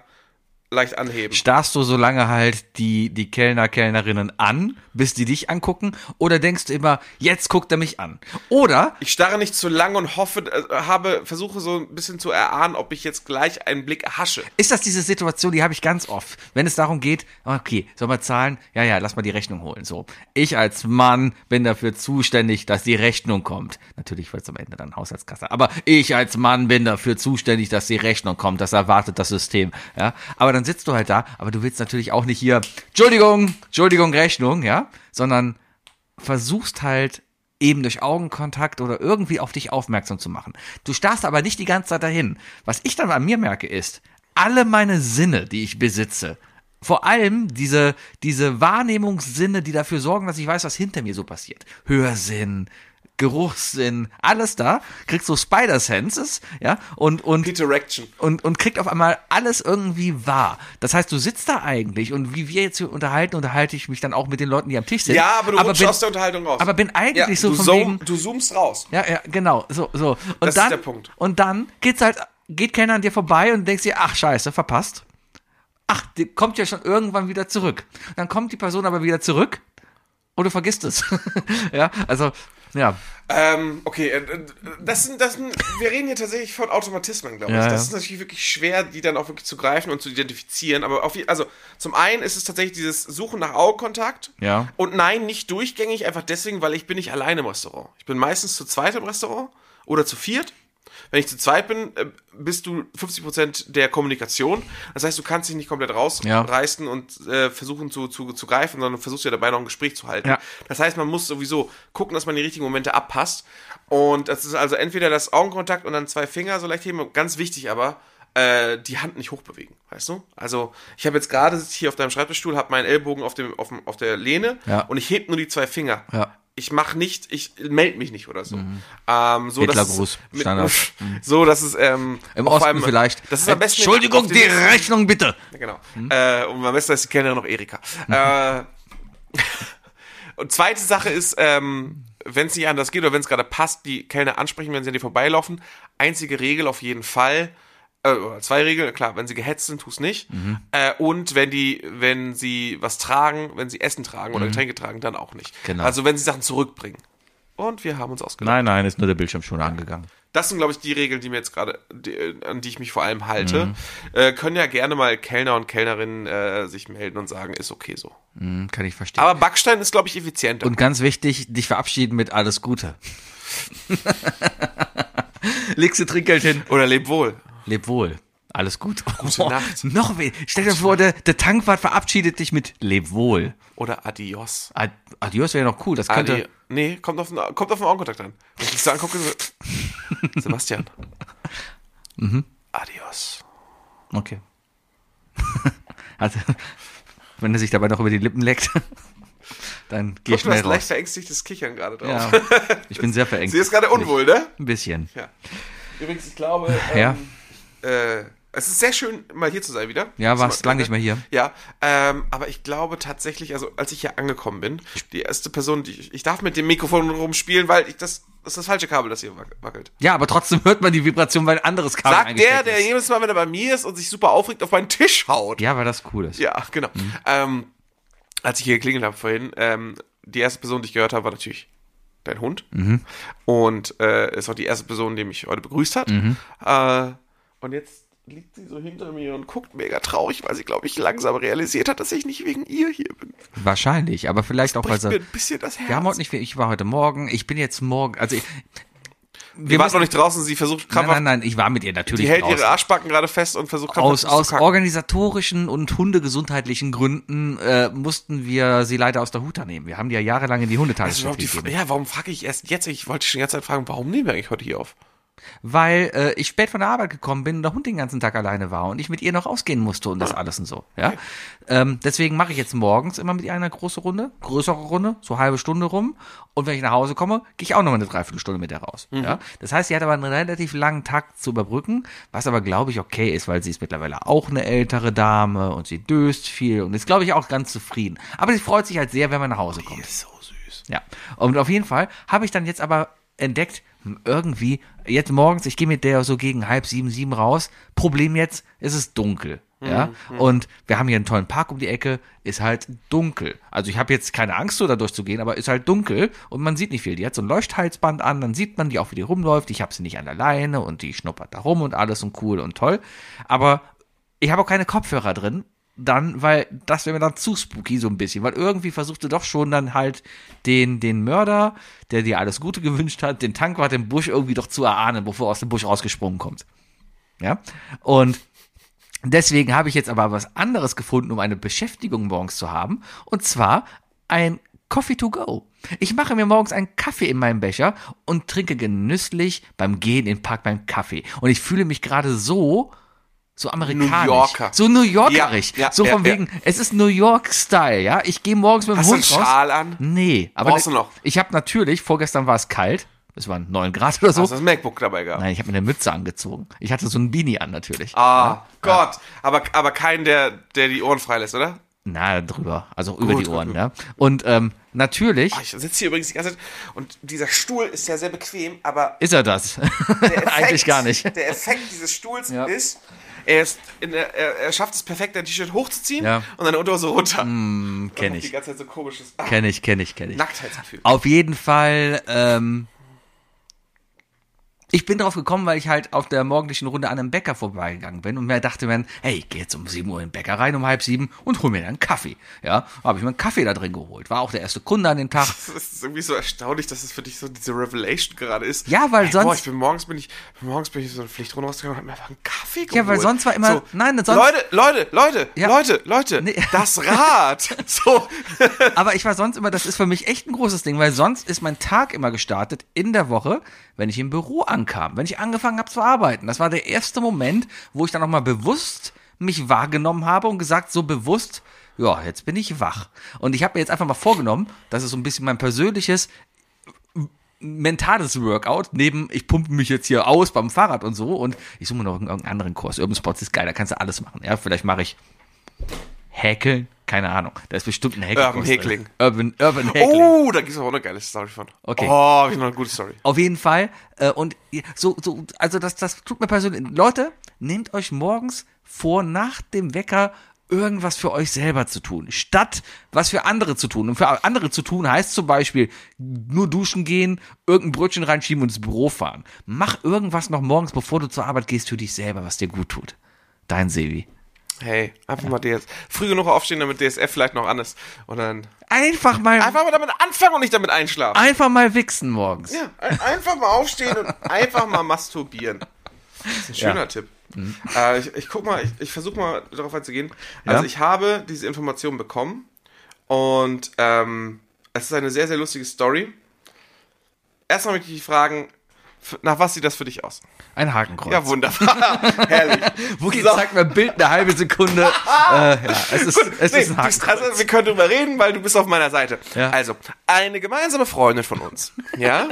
leicht anheben. Starrst du so lange halt die, die Kellner, Kellnerinnen an, bis die dich angucken? Oder denkst du immer, jetzt guckt er mich an? Oder Ich starre nicht zu lange und hoffe, äh, habe, versuche so ein bisschen zu erahnen, ob ich jetzt gleich einen Blick erhasche. ist das diese Situation, die habe ich ganz oft, wenn es darum geht, okay, soll man zahlen? Ja, ja, lass mal die Rechnung holen. So, ich als Mann bin dafür zuständig, dass die Rechnung kommt. Natürlich wird es am Ende dann Haushaltskasse, aber ich als Mann bin dafür zuständig, dass die Rechnung kommt. Das erwartet das System. Ja, aber dann sitzt du halt da, aber du willst natürlich auch nicht hier, Entschuldigung, Entschuldigung, Rechnung, ja, sondern versuchst halt eben durch Augenkontakt oder irgendwie auf dich aufmerksam zu machen. Du starrst aber nicht die ganze Zeit dahin. Was ich dann an mir merke ist, alle meine Sinne, die ich besitze, vor allem diese, diese Wahrnehmungssinne, die dafür sorgen, dass ich weiß, was hinter mir so passiert. Hörsinn, Geruchssinn, alles da, kriegst du Spider-Senses, ja, und, und, und, und kriegt auf einmal alles irgendwie wahr. Das heißt, du sitzt da eigentlich und wie wir jetzt hier unterhalten, unterhalte ich mich dann auch mit den Leuten, die am Tisch sind. Ja, aber du rutschst bin, aus der Unterhaltung raus. aber bin eigentlich ja, so du von zoom, wegen, Du zoomst raus. ja, ja, genau, so, so. Und Das ist dann, der Punkt. Und dann geht's halt, geht keiner an dir vorbei und denkst dir, ach scheiße, verpasst. Ach, die kommt ja schon irgendwann wieder zurück. Dann kommt die Person aber wieder zurück und du vergisst es. *laughs* ja, also, ja. Ähm, okay, äh, äh, das sind, das sind, wir reden hier tatsächlich von Automatismen, glaube ich. Ja, das ist natürlich wirklich schwer, die dann auch wirklich zu greifen und zu identifizieren. Aber auf, also zum einen ist es tatsächlich dieses Suchen nach Augenkontakt. Ja. Und nein, nicht durchgängig, einfach deswegen, weil ich bin nicht alleine im Restaurant. Ich bin meistens zu zweit im Restaurant oder zu viert. Wenn ich zu zweit bin, äh, bist du 50% der Kommunikation. Das heißt, du kannst dich nicht komplett rausreißen und äh, versuchen zu, zu, zu greifen, sondern versuchst ja dabei noch ein Gespräch zu halten. Ja. Das heißt, man muss sowieso gucken, dass man die richtigen Momente abpasst. Und das ist also entweder das Augenkontakt und dann zwei Finger so leicht heben. Ganz wichtig aber, äh, die Hand nicht hochbewegen, weißt du? Also ich habe jetzt gerade sitze hier auf deinem Schreibtischstuhl, habe meinen Ellbogen auf, dem, auf, dem, auf der Lehne Ja. und ich heb nur die zwei Finger. Ja. Ich mache nicht, ich melde mich nicht oder so. Ähm, so dass Hitlergruß, es mit- Standard. *laughs* So, dass es ähm, Im Osten allem- vielleicht. Das ist am besten Entschuldigung, die Rechnung bitte. Genau. Äh, und am besten ist die Kellnerin noch Erika. Äh, *laughs* und zweite Sache ist, ähm, wenn es nicht anders geht oder wenn es gerade passt, die Kellner ansprechen, wenn sie an dir vorbeilaufen. Einzige Regel auf jeden Fall, äh, zwei Regeln, klar, wenn sie gehetzt sind, tu es nicht. Äh, und wenn die, wenn sie was tragen, wenn sie Essen tragen oder Getränke tragen, dann auch nicht. Genau. Also wenn sie Sachen zurückbringen. Und wir haben uns ausgelacht. Nein, nein, ist nur der Bildschirm schon angegangen. Das sind, glaube ich, die Regeln, die mir jetzt gerade, die, an die ich mich vor allem halte. Äh, können ja gerne mal Kellner und Kellnerinnen äh, sich melden und sagen, ist okay so. Hm, kann ich verstehen. Aber Backstein ist, glaube ich, effizienter. Und ganz wichtig, dich verabschieden mit alles Gute. *laughs* Legst du Trinkgeld hin. Oder leb wohl. Leb wohl. Alles gut. Gute *laughs* Nacht. Noch weh. Stell dir vor, der, der Tankwart verabschiedet dich mit Leb wohl. Oder Adios. Ad- Adios wäre noch cool. Das könnte. Adi nee, kommt auf, den, kommt auf den Augenkontakt an. Wenn ich dich so angucke, so, *laughs* Sebastian. Mhm. Adios. Okay. *laughs* also, wenn er sich dabei noch über die Lippen leckt, dann geh Guck, du schnell hast leicht verängstigtes Kichern gerade drauf. Ja, ich bin sehr verengt. Sie ist gerade unwohl, ne? Ein bisschen. Ja. Übrigens, ich glaube, Ja. ähm, äh, es ist sehr schön, mal hier zu sein wieder. Ja, warst lange nicht mehr hier. Ja, ähm, aber ich glaube tatsächlich, also als ich hier angekommen bin, die erste Person, die ich, ich darf mit dem Mikrofon rumspielen, weil ich das, das ist das falsche Kabel, das hier wac- wackelt. Ja, aber trotzdem hört man die Vibration, weil ein anderes Kabel Sagt der, der ist. jedes Mal, wenn er bei mir ist und sich super aufregt, auf meinen Tisch haut. Ja, weil das cool ist. Ja, genau. Ähm, als ich hier geklingelt habe vorhin, ähm, die erste Person, die ich gehört habe, war natürlich dein Hund. Mhm. Und äh, ist auch die erste Person, die mich heute begrüßt hat. Mhm. Äh, und jetzt liegt sie so hinter mir und guckt mega traurig, weil sie, glaube ich, langsam realisiert hat, dass ich nicht wegen ihr hier bin. Wahrscheinlich, aber vielleicht auch, weil Bricht mir sie. ein bisschen das Herz. Wir haben heute nicht viel. Ich war heute Morgen. Ich bin jetzt morgen. Also ich, wir waren müssen- noch nicht draußen, sie versucht Nein, krampfhaft, nein, nein. Ich war mit ihr natürlich. die hält draußen. ihre Arschbacken gerade fest und versucht aus, krampfhaft aus zu kacken. organisatorischen und hundegesundheitlichen Gründen äh, mussten wir sie leider aus der Huta nehmen. Wir haben die ja jahrelang in die Das gegeben. Frage, ja, warum frage ich erst jetzt? Ich wollte schon die ganze Zeit fragen, warum nehmen wir eigentlich heute hier auf? Weil äh, ich spät von der Arbeit gekommen bin und der Hund den ganzen Tag alleine war und ich mit ihr noch ausgehen musste und das alles und so. Ja, ähm, deswegen mache ich jetzt morgens immer mit ihr eine große Runde, größere Runde, so halbe Stunde rum. Und wenn ich nach Hause komme, gehe ich auch noch mal eine Dreiviertelstunde mit ihr raus. Ja, das heißt, sie hat aber einen relativ langen Takt zu überbrücken, was aber glaube ich okay ist, weil sie ist mittlerweile auch eine ältere Dame und sie döst viel und ist glaube ich auch ganz zufrieden. Aber sie freut sich halt sehr, wenn man nach Hause kommt. ist so süß. Ja, und auf jeden Fall habe ich dann jetzt aber entdeckt, irgendwie, jetzt morgens, ich gehe mit der so gegen halb sieben, sieben raus. Problem jetzt, es ist dunkel. Ja, und wir haben hier einen tollen Park um die Ecke, ist halt dunkel. Also ich habe jetzt keine Angst, so da durchzugehen, aber ist halt dunkel und man sieht nicht viel. Die hat so ein Leuchthalsband an, dann sieht man die auch, wie die rumläuft. Ich habe sie nicht an der Leine und die schnuppert da rum und alles und cool und toll. Aber ich habe auch keine Kopfhörer drin, dann, weil das wäre mir dann zu spooky so ein bisschen, weil irgendwie versuchte doch schon dann halt den, den Mörder, der dir alles Gute *laughs* gewünscht hat, den Tankwart im Busch irgendwie doch zu erahnen, bevor er aus dem Busch rausgesprungen kommt. Ja, und deswegen habe ich jetzt aber was anderes gefunden, um eine Beschäftigung morgens zu haben, und zwar ein Coffee to go. Ich mache mir morgens einen Kaffee in meinem Becher und trinke genüsslich beim Gehen in den Park beim Kaffee. Und ich fühle mich gerade so, so amerikanisch. New Yorker. So New Yorkerig. Ja, ja, so von ja. wegen, es ist New York-Style, ja. Ich gehe morgens mit dem Hast du einen Hund raus. Schal an? Nee, aber Brauchst du noch? ich habe natürlich, vorgestern war es kalt, es waren neun Grad oder so. Hast du das MacBook dabei gehabt? Nein, ich habe mir eine Mütze angezogen. Ich hatte so ein Beanie an natürlich. Ah, Gott. Aber, aber kein, der, der die Ohren freilässt, oder? Na, drüber, also über Gut, die gut, Ohren, ja. Und ähm, natürlich Ich sitze hier übrigens die ganze Zeit und dieser Stuhl ist ja sehr bequem, aber ist er das. *laughs* Effekt, Eigentlich gar nicht. Der Effekt dieses Stuhls Ja. ist, er, ist in der, er, er schafft es perfekt, dein T-Shirt hochzuziehen Ja. und deine Unterhose runter. Kenn Und ich. Die ganze Zeit so komisches ah, Kenn ich, kenn ich, kenn ich. Nacktheitsgefühl. Auf jeden Fall, ähm, ich bin drauf gekommen, weil ich halt auf der morgendlichen Runde an einem Bäcker vorbeigegangen bin und mir dachte mir, hey, ich gehe jetzt um 7 Uhr in den Bäcker rein, um halb sieben und hol mir dann einen Kaffee. Ja, habe ich mir einen Kaffee da drin geholt. War auch der erste Kunde an dem Tag. *laughs* Das ist irgendwie so erstaunlich, dass es für dich so diese Revelation gerade ist. Ja, weil hey, sonst- Boah, ich bin morgens bin ich morgens bin ich so eine Pflichtrunde rausgegangen und hab mir einfach einen Kaffee geholt. Ja, weil sonst war immer- so, nein, sonst- Leute, Leute, Leute, Ja. Leute, Leute, Nee. *laughs* das Rad. so. *laughs* Aber ich war sonst immer, das ist für mich echt ein großes Ding, weil sonst ist mein Tag immer gestartet in der Woche, wenn ich im Büro ankam, wenn ich angefangen habe zu arbeiten. Das war der erste Moment, wo ich dann nochmal bewusst mich wahrgenommen habe und gesagt, so bewusst, ja, jetzt bin ich wach. Und ich habe mir jetzt einfach mal vorgenommen, das ist so ein bisschen mein persönliches mentales Workout, neben ich pumpe mich jetzt hier aus beim Fahrrad und so und ich suche mir noch irgendeinen anderen Kurs. Urban Sports ist geil, da kannst du alles machen. Ja, vielleicht mache ich Häkeln, keine Ahnung. Da ist bestimmt ein Häkelkurs Urban. Häkling. Urban, Urban Häkling. Oh, da gibt's aber auch eine geile Story von. Okay. Oh, hab ich noch eine gute Story. Auf jeden Fall. Äh, und so, so, also das, das tut mir persönlich. Leute, nehmt euch morgens vor, nach dem Wecker irgendwas für euch selber zu tun, statt was für andere zu tun. Und für andere zu tun heißt zum Beispiel nur duschen gehen, irgendein Brötchen reinschieben und ins Büro fahren. Mach irgendwas noch morgens, bevor du zur Arbeit gehst, für dich selber, was dir gut tut. Dein Sevi. Hey, einfach mal DS. Früh genug aufstehen, damit DSF vielleicht noch an ist. Und dann Einfach mal, einfach mal damit anfangen und nicht damit einschlafen. einfach mal wichsen morgens. Ja, ein- einfach mal aufstehen und einfach mal masturbieren. Das ist ein schöner Ja. Tipp. Äh, ich, ich guck mal, ich, ich versuche mal darauf einzugehen. Also Ja. ich habe diese Information bekommen und ähm, es ist eine sehr, sehr lustige Story. Erstmal möchte ich dich fragen, nach was sieht das für dich aus? Ein Hakenkreuz. Ja, wunderbar. *laughs* Herrlich. Wookie So. zeigt mir ein Bild eine halbe Sekunde. *laughs* äh, ja, es ist, es Nee, ist ein Hakenkreuz. also, wir können drüber reden, weil du bist auf meiner Seite. Ja. Also, eine gemeinsame Freundin von uns, ja,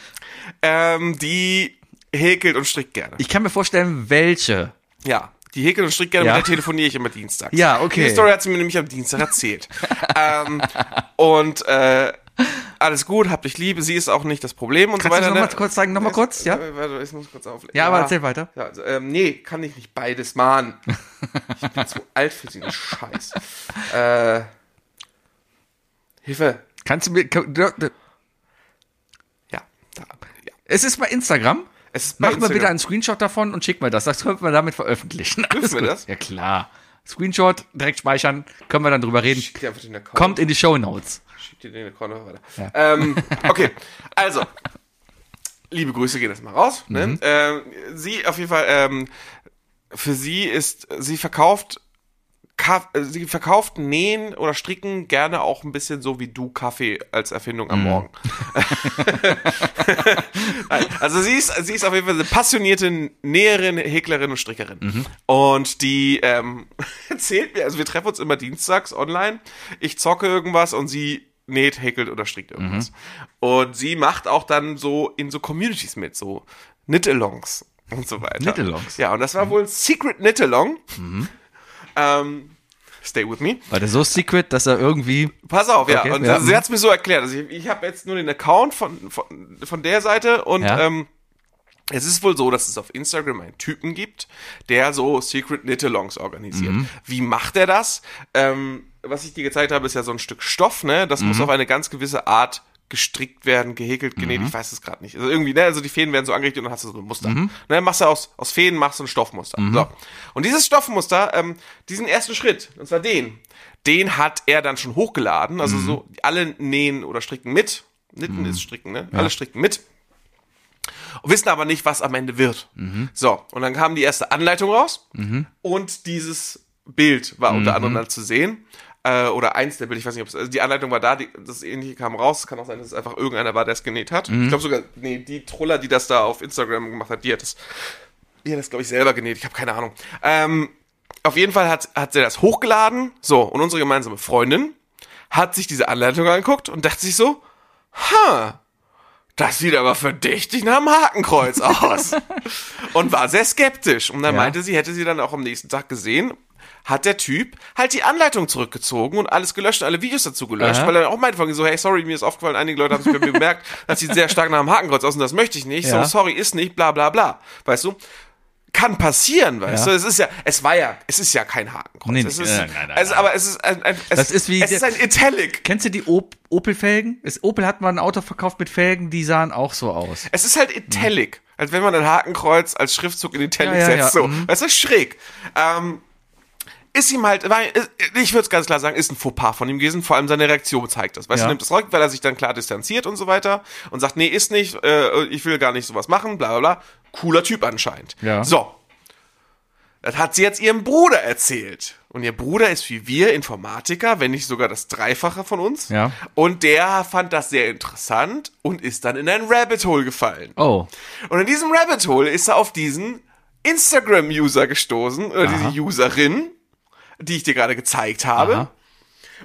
*laughs* ähm, die häkelt und strickt gerne. Ich kann mir vorstellen, welche. Ja, die häkelt und strickt gerne, Ja. mit der telefoniere ich immer dienstags. Ja, okay. Die Story hat sie mir nämlich am Dienstag erzählt. ähm, und äh, alles gut, hab dich liebe, sie ist auch nicht das Problem und Kannst so du weiter. noch mal kurz zeigen? Noch mal kurz, ja? Äh, Warte, ich muss kurz auflegen. Ja, aber erzähl weiter. Ja, also, ähm, nee, kann ich nicht beides, Mann. *laughs* Ich bin zu alt für diesen Scheiß. Äh, Hilfe. Kannst du mir. kann- du- du- Es ist bei Instagram. Es Mach mal bitte Instagram. einen Screenshot davon und schick mir das. Das können wir damit veröffentlichen. Alles wir das? Ja, klar. Screenshot, direkt speichern, können wir dann drüber reden. Kommt in die Show Notes. Schick dir den einfach weiter. Ähm, okay, also. Liebe Grüße gehen jetzt mal raus. Ne? Ähm, sie auf jeden Fall, ähm, für sie ist, sie verkauft, Ka sie verkauft Nähen oder Stricken gerne auch ein bisschen so wie du Kaffee als Erfindung am Morgen. Nein, *laughs* also sie ist, sie ist auf jeden Fall eine passionierte Näherin, Häklerin und Strickerin. Und die ähm, *laughs* erzählt mir, also wir treffen uns immer dienstags online. Ich zocke irgendwas und sie näht, häkelt oder strickt irgendwas. Und sie macht auch dann so in so Communities mit, so Knit-Alongs und so weiter. Knit-Alongs? Ja, und das war wohl Secret Knit-Along. Ähm, stay with me. War der so secret, dass er irgendwie. Pass auf, ja. Okay, und ja. sie hat es mir so erklärt. Also ich, ich habe jetzt nur den Account von, von, von der Seite und Ja. ähm, es ist wohl so, dass es auf Instagram einen Typen gibt, der so Secret Knit-Alongs organisiert. Mhm. Wie macht er das? Ähm, was ich dir gezeigt habe, ist ja so ein Stück Stoff, ne? Das Mhm. muss auf eine ganz gewisse Art gestrickt werden, gehäkelt, genäht, ich weiß es gerade nicht. Also irgendwie, ne, also die Fäden werden so angerichtet und dann hast du so ein Muster. Mhm. Ne, machst du aus, aus Fäden, machst du ein Stoffmuster. So. Und dieses Stoffmuster, ähm, diesen ersten Schritt, und zwar den, den hat er dann schon hochgeladen. Also Mhm. so, alle nähen oder stricken mit. Knitten ist stricken, ne? Alle stricken mit. Wissen aber nicht, was am Ende wird. Mhm. So, und dann kam die erste Anleitung raus und dieses Bild war Mhm. unter anderem dann zu sehen. Äh, oder eins der Bilder, ich weiß nicht, ob es, also die Anleitung war da, die, das ähnliche kam raus. Es kann auch sein, dass es einfach irgendeiner war, der es genäht hat. Mhm. Ich glaube sogar, nee, die Troller, die das da auf Instagram gemacht hat, die hat das, die hat das, glaube ich, selber genäht. Ich habe keine Ahnung. Ähm, auf jeden Fall hat, hat sie das hochgeladen. So, und unsere gemeinsame Freundin hat sich diese Anleitung angeguckt und dachte sich so, ha, das sieht aber verdächtig nach einem Hakenkreuz aus. *laughs* und war sehr skeptisch. Und dann Ja. meinte sie, hätte sie dann auch am nächsten Tag gesehen, hat der Typ halt die Anleitung zurückgezogen und alles gelöscht, alle Videos dazu gelöscht, Aha. weil er auch meinte von so, hey, sorry, mir ist aufgefallen, einige Leute haben es bei mir bemerkt, das sieht sehr stark nach einem Hakenkreuz aus und das möchte ich nicht, Ja. so, sorry, ist nicht, bla, bla, bla. Weißt du? Kann passieren, weißt Ja. du? Es ist ja, es war ja, es ist ja kein Hakenkreuz. Nee, es ist, nein, nein, nein, es, nein. aber es ist ein, ein es, Das ist wie es der- ist ein Italic. Kennst du die Op Opel-Felgen? Opel hat mal ein Auto verkauft mit Felgen, die sahen auch so aus. Es ist halt Italic. Als wenn man ein Hakenkreuz als Schriftzug in Italic Ja, ja, setzt. So. Mhm. Das ist schräg. Ähm, ist ihm halt, war, ist- ich würde es ganz klar sagen, ist ein Fauxpas von ihm gewesen. Vor allem seine Reaktion zeigt das. Weißt Ja. du, nimmt das zurück, weil er sich dann klar distanziert und so weiter und sagt, nee, ist nicht, äh, ich will gar nicht sowas machen, bla bla bla. Cooler Typ anscheinend. Ja. So. Das hat sie jetzt ihrem Bruder erzählt. Und ihr Bruder ist wie wir Informatiker, wenn nicht sogar das Dreifache von uns. Ja. Und der fand das sehr interessant und ist dann in ein Rabbit Hole gefallen. Oh. Und in diesem Rabbit Hole ist er auf diesen Instagram-User gestoßen, oder Aha. diese Userin, die ich dir gerade gezeigt habe. Aha.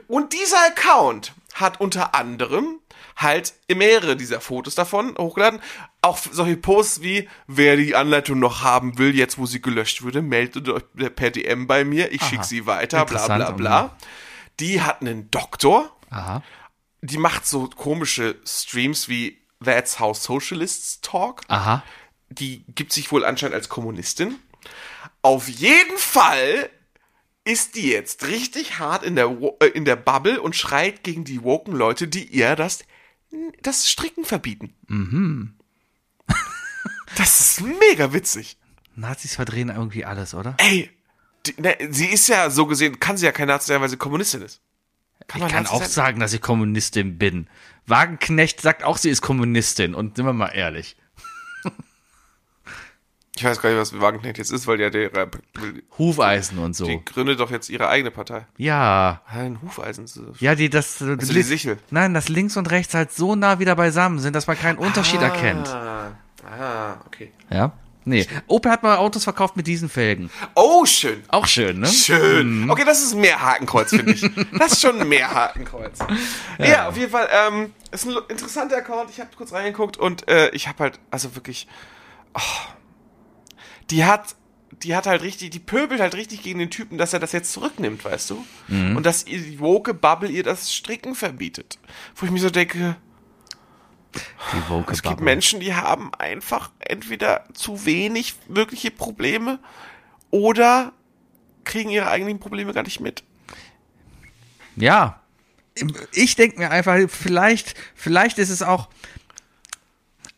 Und dieser Account hat unter anderem halt mehrere dieser Fotos davon hochgeladen. Auch solche Posts wie, wer die Anleitung noch haben will, jetzt wo sie gelöscht wurde, meldet euch per DM bei mir, ich schicke sie weiter, bla bla bla. Die hat einen Doktor, Aha. die macht so komische Streams wie That's How Socialists Talk Aha. die gibt sich wohl anscheinend als Kommunistin. Auf jeden Fall ist die jetzt richtig hart in der, äh, in der Bubble und schreit gegen die woken Leute, die ihr das, das Stricken verbieten. Mhm. *laughs* Das ist mega witzig. Nazis verdrehen irgendwie alles, oder? Ey, die, ne, sie ist ja so gesehen, kann sie ja kein Nazi sein, weil sie Kommunistin ist. Kann Ich kann Nazi auch sein? sagen, dass ich Kommunistin bin. Wagenknecht sagt auch, sie ist Kommunistin. Und sind wir mal ehrlich. Ich weiß gar nicht, was Wagenknecht jetzt ist, weil ja der, Hufeisen und so. die gründet doch jetzt ihre eigene Partei. Ja. Ein Hufeisen. Ja, die das. Also die Sichel. Nein, dass links und rechts halt so nah wieder beisammen sind, dass man keinen Unterschied erkennt. Ah, ah, okay. Ja? Nee. Opel hat mal Autos verkauft mit diesen Felgen. Oh, schön. Auch schön, ne? Schön. Okay, das ist mehr Hakenkreuz, finde ich. Das ist schon mehr Hakenkreuz. *laughs* Ja, auf jeden Fall. Ähm, ist ein interessanter Account. Ich habe kurz reingeguckt und äh, ich habe halt, also wirklich, oh, die hat, die hat halt richtig, die pöbelt halt richtig gegen den Typen, dass er das jetzt zurücknimmt, weißt du? Und dass ihr die woke Bubble ihr das Stricken verbietet. Wo ich mir so denke, Die Woke es gibt Bubble. Menschen, die haben einfach entweder zu wenig wirkliche Probleme oder kriegen ihre eigenen Probleme gar nicht mit. Ja. Ich denke mir einfach, vielleicht, vielleicht ist es auch.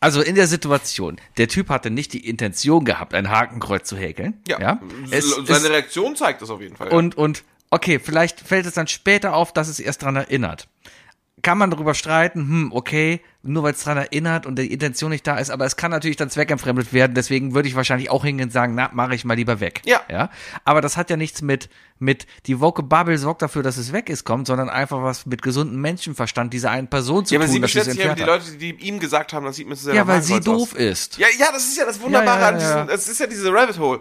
Also in der Situation, der Typ hatte nicht die Intention gehabt, ein Hakenkreuz zu häkeln. Ja. Es, Seine es, Reaktion zeigt das auf jeden Fall. ja. und, und, okay, vielleicht fällt es dann später auf, dass es erst dran erinnert. Kann man darüber streiten, hm, okay, nur weil es dran erinnert und die Intention nicht da ist, aber es kann natürlich dann zweckentfremdet werden, deswegen würde ich wahrscheinlich auch hingehen und sagen, na, mache ich mal lieber weg. Ja. Ja. Aber das hat ja nichts mit, mit, die Woke Bubble sorgt dafür, dass es weg ist, kommt, sondern einfach was mit gesundem Menschenverstand dieser einen Person zu ja, aber tun, sie dass sie es beschwert sich ja die. Leute, die ihm gesagt haben, dass sie müssen Ja, weil sie doof ist. Ja, ja, das ist ja das Wunderbare Ja, ja, an ja, diesem, ja. das ist ja diese Rabbit Hole.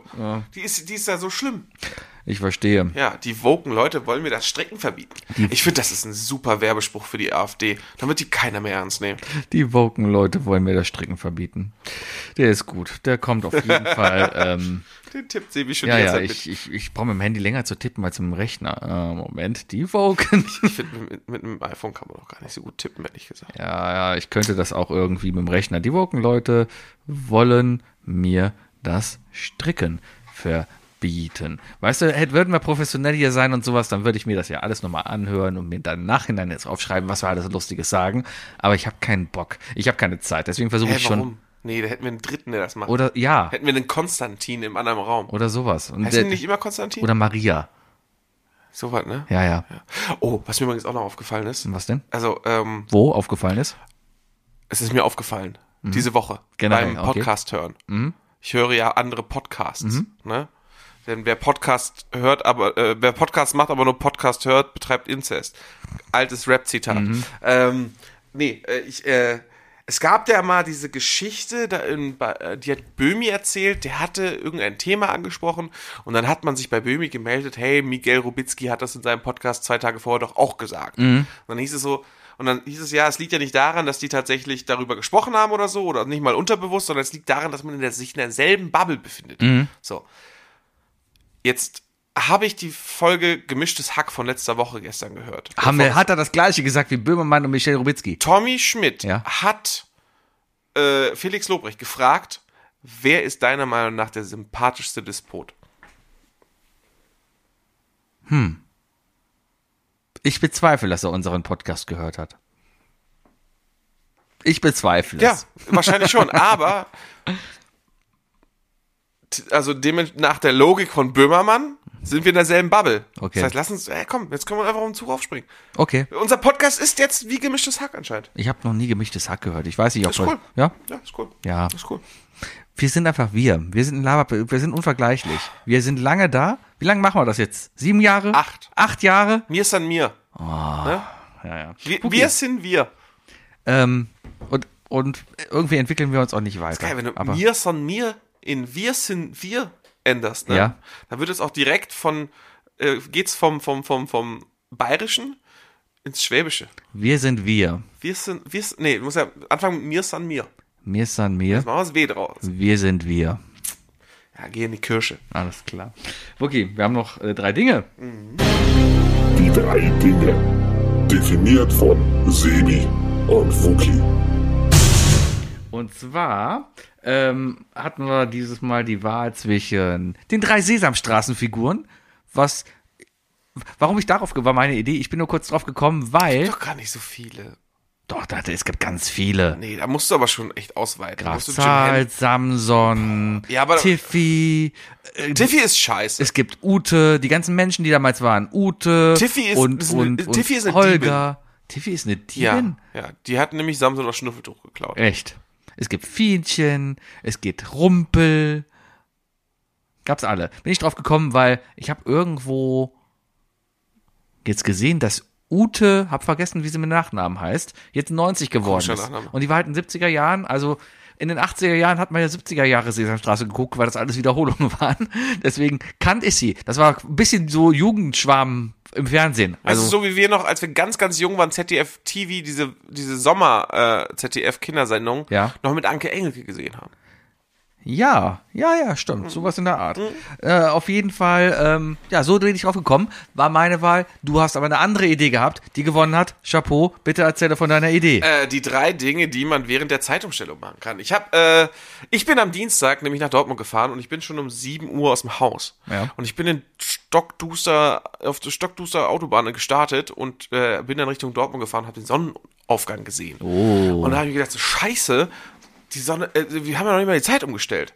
Die ist, die ist ja so schlimm. Ich verstehe. Ja, die woken Leute wollen mir das Strecken verbieten. Ich finde, das ist ein super Werbespruch für die AfD. Da wird die keiner mehr ernst nehmen. Die woken Leute wollen mir das Stricken verbieten. Der ist gut. Der kommt auf jeden *laughs* Fall. Ähm, Den tippt Sebi schon ja, die ganze ja, Zeit ich, ich, ich brauche mit dem Handy länger zu tippen als mit dem Rechner. Äh, Moment, die woken. mit. Ich finde, mit, mit einem iPhone kann man doch gar nicht so gut tippen, ehrlich gesagt. Ja, ja, ich könnte das auch irgendwie mit dem Rechner. Die woken Leute wollen mir das Stricken verbieten. Weißt du, hätt- würden wir professionell hier sein und sowas, dann würde ich mir das ja alles nochmal anhören und mir dann Nachhinein jetzt aufschreiben, was wir alles Lustiges sagen. Aber ich habe keinen Bock. Ich habe keine Zeit. Deswegen versuche ich schon. warum? Nee, da hätten wir einen Dritten, der das macht. Oder ja, hätten wir einen Konstantin im anderen Raum. oder sowas. Und Heißt der- nicht immer Konstantin? oder Maria. so was, ne? Ja, ja. Oh, was mir übrigens auch noch aufgefallen ist. Was denn? Also, ähm, Wo aufgefallen ist? es ist mir aufgefallen, diese Woche Mhm. Generell, beim okay. Mhm. Podcast hören. Ich höre ja andere Podcasts, ne? Denn wer Podcast hört, aber äh, wer Podcast macht, aber nur Podcast hört, betreibt Inzest. Altes Rap-Zitat. Mhm. Ähm, nee, äh, ich, äh, es gab ja mal diese Geschichte, da in, äh, die hat Böhmi erzählt, der hatte irgendein Thema angesprochen und dann hat man sich bei Böhmi gemeldet, hey, Miguel Rubitzky hat das in seinem Podcast zwei Tage vorher doch auch gesagt. Und dann hieß es so, und dann hieß es ja, es liegt ja nicht daran, dass die tatsächlich darüber gesprochen haben oder so, oder nicht mal unterbewusst, sondern es liegt daran, dass man in der, sich in derselben Bubble befindet. So. Jetzt habe ich die Folge Gemischtes Hack von letzter Woche gestern gehört. Haben wir, hat er das gleiche gesagt wie Böhmermann und Michel Rubitzky? Tommy Schmidt Ja. hat äh, Felix Lobrecht gefragt, wer ist deiner Meinung nach der sympathischste Despot? Ich bezweifle, dass er unseren Podcast gehört hat. Ich bezweifle Ja, es. wahrscheinlich schon, *laughs* aber also nach der Logik von Böhmermann sind wir in derselben Bubble. Okay. Das heißt, lass uns, ey, komm, jetzt können wir einfach auf den Zug aufspringen. Okay. Unser Podcast ist jetzt wie gemischtes Hack anscheinend. Ich habe noch nie gemischtes Hack gehört. Ich weiß nicht, ob Ist cool. Ja? Ja, ist cool. Ja. Ist cool. Wir sind einfach wir. Wir sind ein Laber, wir sind unvergleichlich. Wir sind lange da. Wie lange machen wir das jetzt? Sieben Jahre? Acht. Acht Jahre? Mir ist an mir. Ja, ja. Wir, wir sind wir. Ähm, und, und irgendwie entwickeln wir uns auch nicht weiter. Geil, wenn du Aber mir son mir in wir sind wir änderst, ne? Ja. Dann wird es auch direkt von, äh, geht's vom, vom, vom, vom Bayerischen ins Schwäbische. wir sind wir. Wir sind, wir nee, du musst ja anfangen mit mir son mir. Mir ist an mir. Machen wir das W draus. Wir sind wir. Ja, geh in die Kirche. Alles klar. Okay, wir haben noch äh, drei Dinge. Die drei Dinge. Definiert von Sebi und Fuki. Und zwar ähm, hatten wir dieses Mal die Wahl zwischen den drei Sesamstraßenfiguren, was warum ich darauf war meine Idee, ich bin nur kurz drauf gekommen, weil Doch gar nicht so viele. doch, da, es gibt ganz viele. Nee, da musst du aber schon echt ausweiten. Graf Zahl, Samson, Ja, aber- Tiffy, Tiffy ist scheiße. es gibt Ute, die ganzen Menschen, die damals waren, Ute Tiffy ist- und, ist eine- und, und Tiffy ist eine Holger. Tiffy ist eine ja, Diebin? ja, die hat nämlich Samson das Schnuffeltuch geklaut. Echt. Es gibt Fienchen, es gibt Rumpel. Gab's alle. Bin ich drauf gekommen, weil ich habe irgendwo jetzt gesehen, dass Ute, hab vergessen, wie sie mit Nachnamen heißt, jetzt 90 geworden Komischer ist. Nachname. Und die war halt in den 70er Jahren, also in den 80er Jahren hat man ja 70er Jahre Sesamstraße geguckt, weil das alles Wiederholungen *laughs* waren. Deswegen kannte ich sie. Das war ein bisschen so Jugendschwarm im Fernsehen. Also, Also, so wie wir noch, als wir ganz, ganz jung waren, ZDF TV, diese, diese Sommer äh, ZDF Kindersendung, Ja. noch mit Anke Engelke gesehen haben. Ja, ja, ja, stimmt. Sowas in der Art. Äh, auf jeden Fall, ähm, ja, so bin ich drauf gekommen. War meine Wahl. Du hast aber eine andere Idee gehabt, die gewonnen hat. Chapeau, bitte erzähle von deiner Idee. Äh, die drei Dinge, die man während der Zeitumstellung machen kann. Ich hab, äh, ich bin am Dienstag nämlich nach Dortmund gefahren und ich bin schon um 7 Uhr aus dem Haus. Ja. Und ich bin in Stockduster, auf der Stockduster Autobahn gestartet und äh, bin dann Richtung Dortmund gefahren habe den Sonnenaufgang gesehen. Oh. Und da habe ich mir gedacht, so, scheiße, Die Sonne, äh, wir haben ja noch nicht mal die Zeit umgestellt.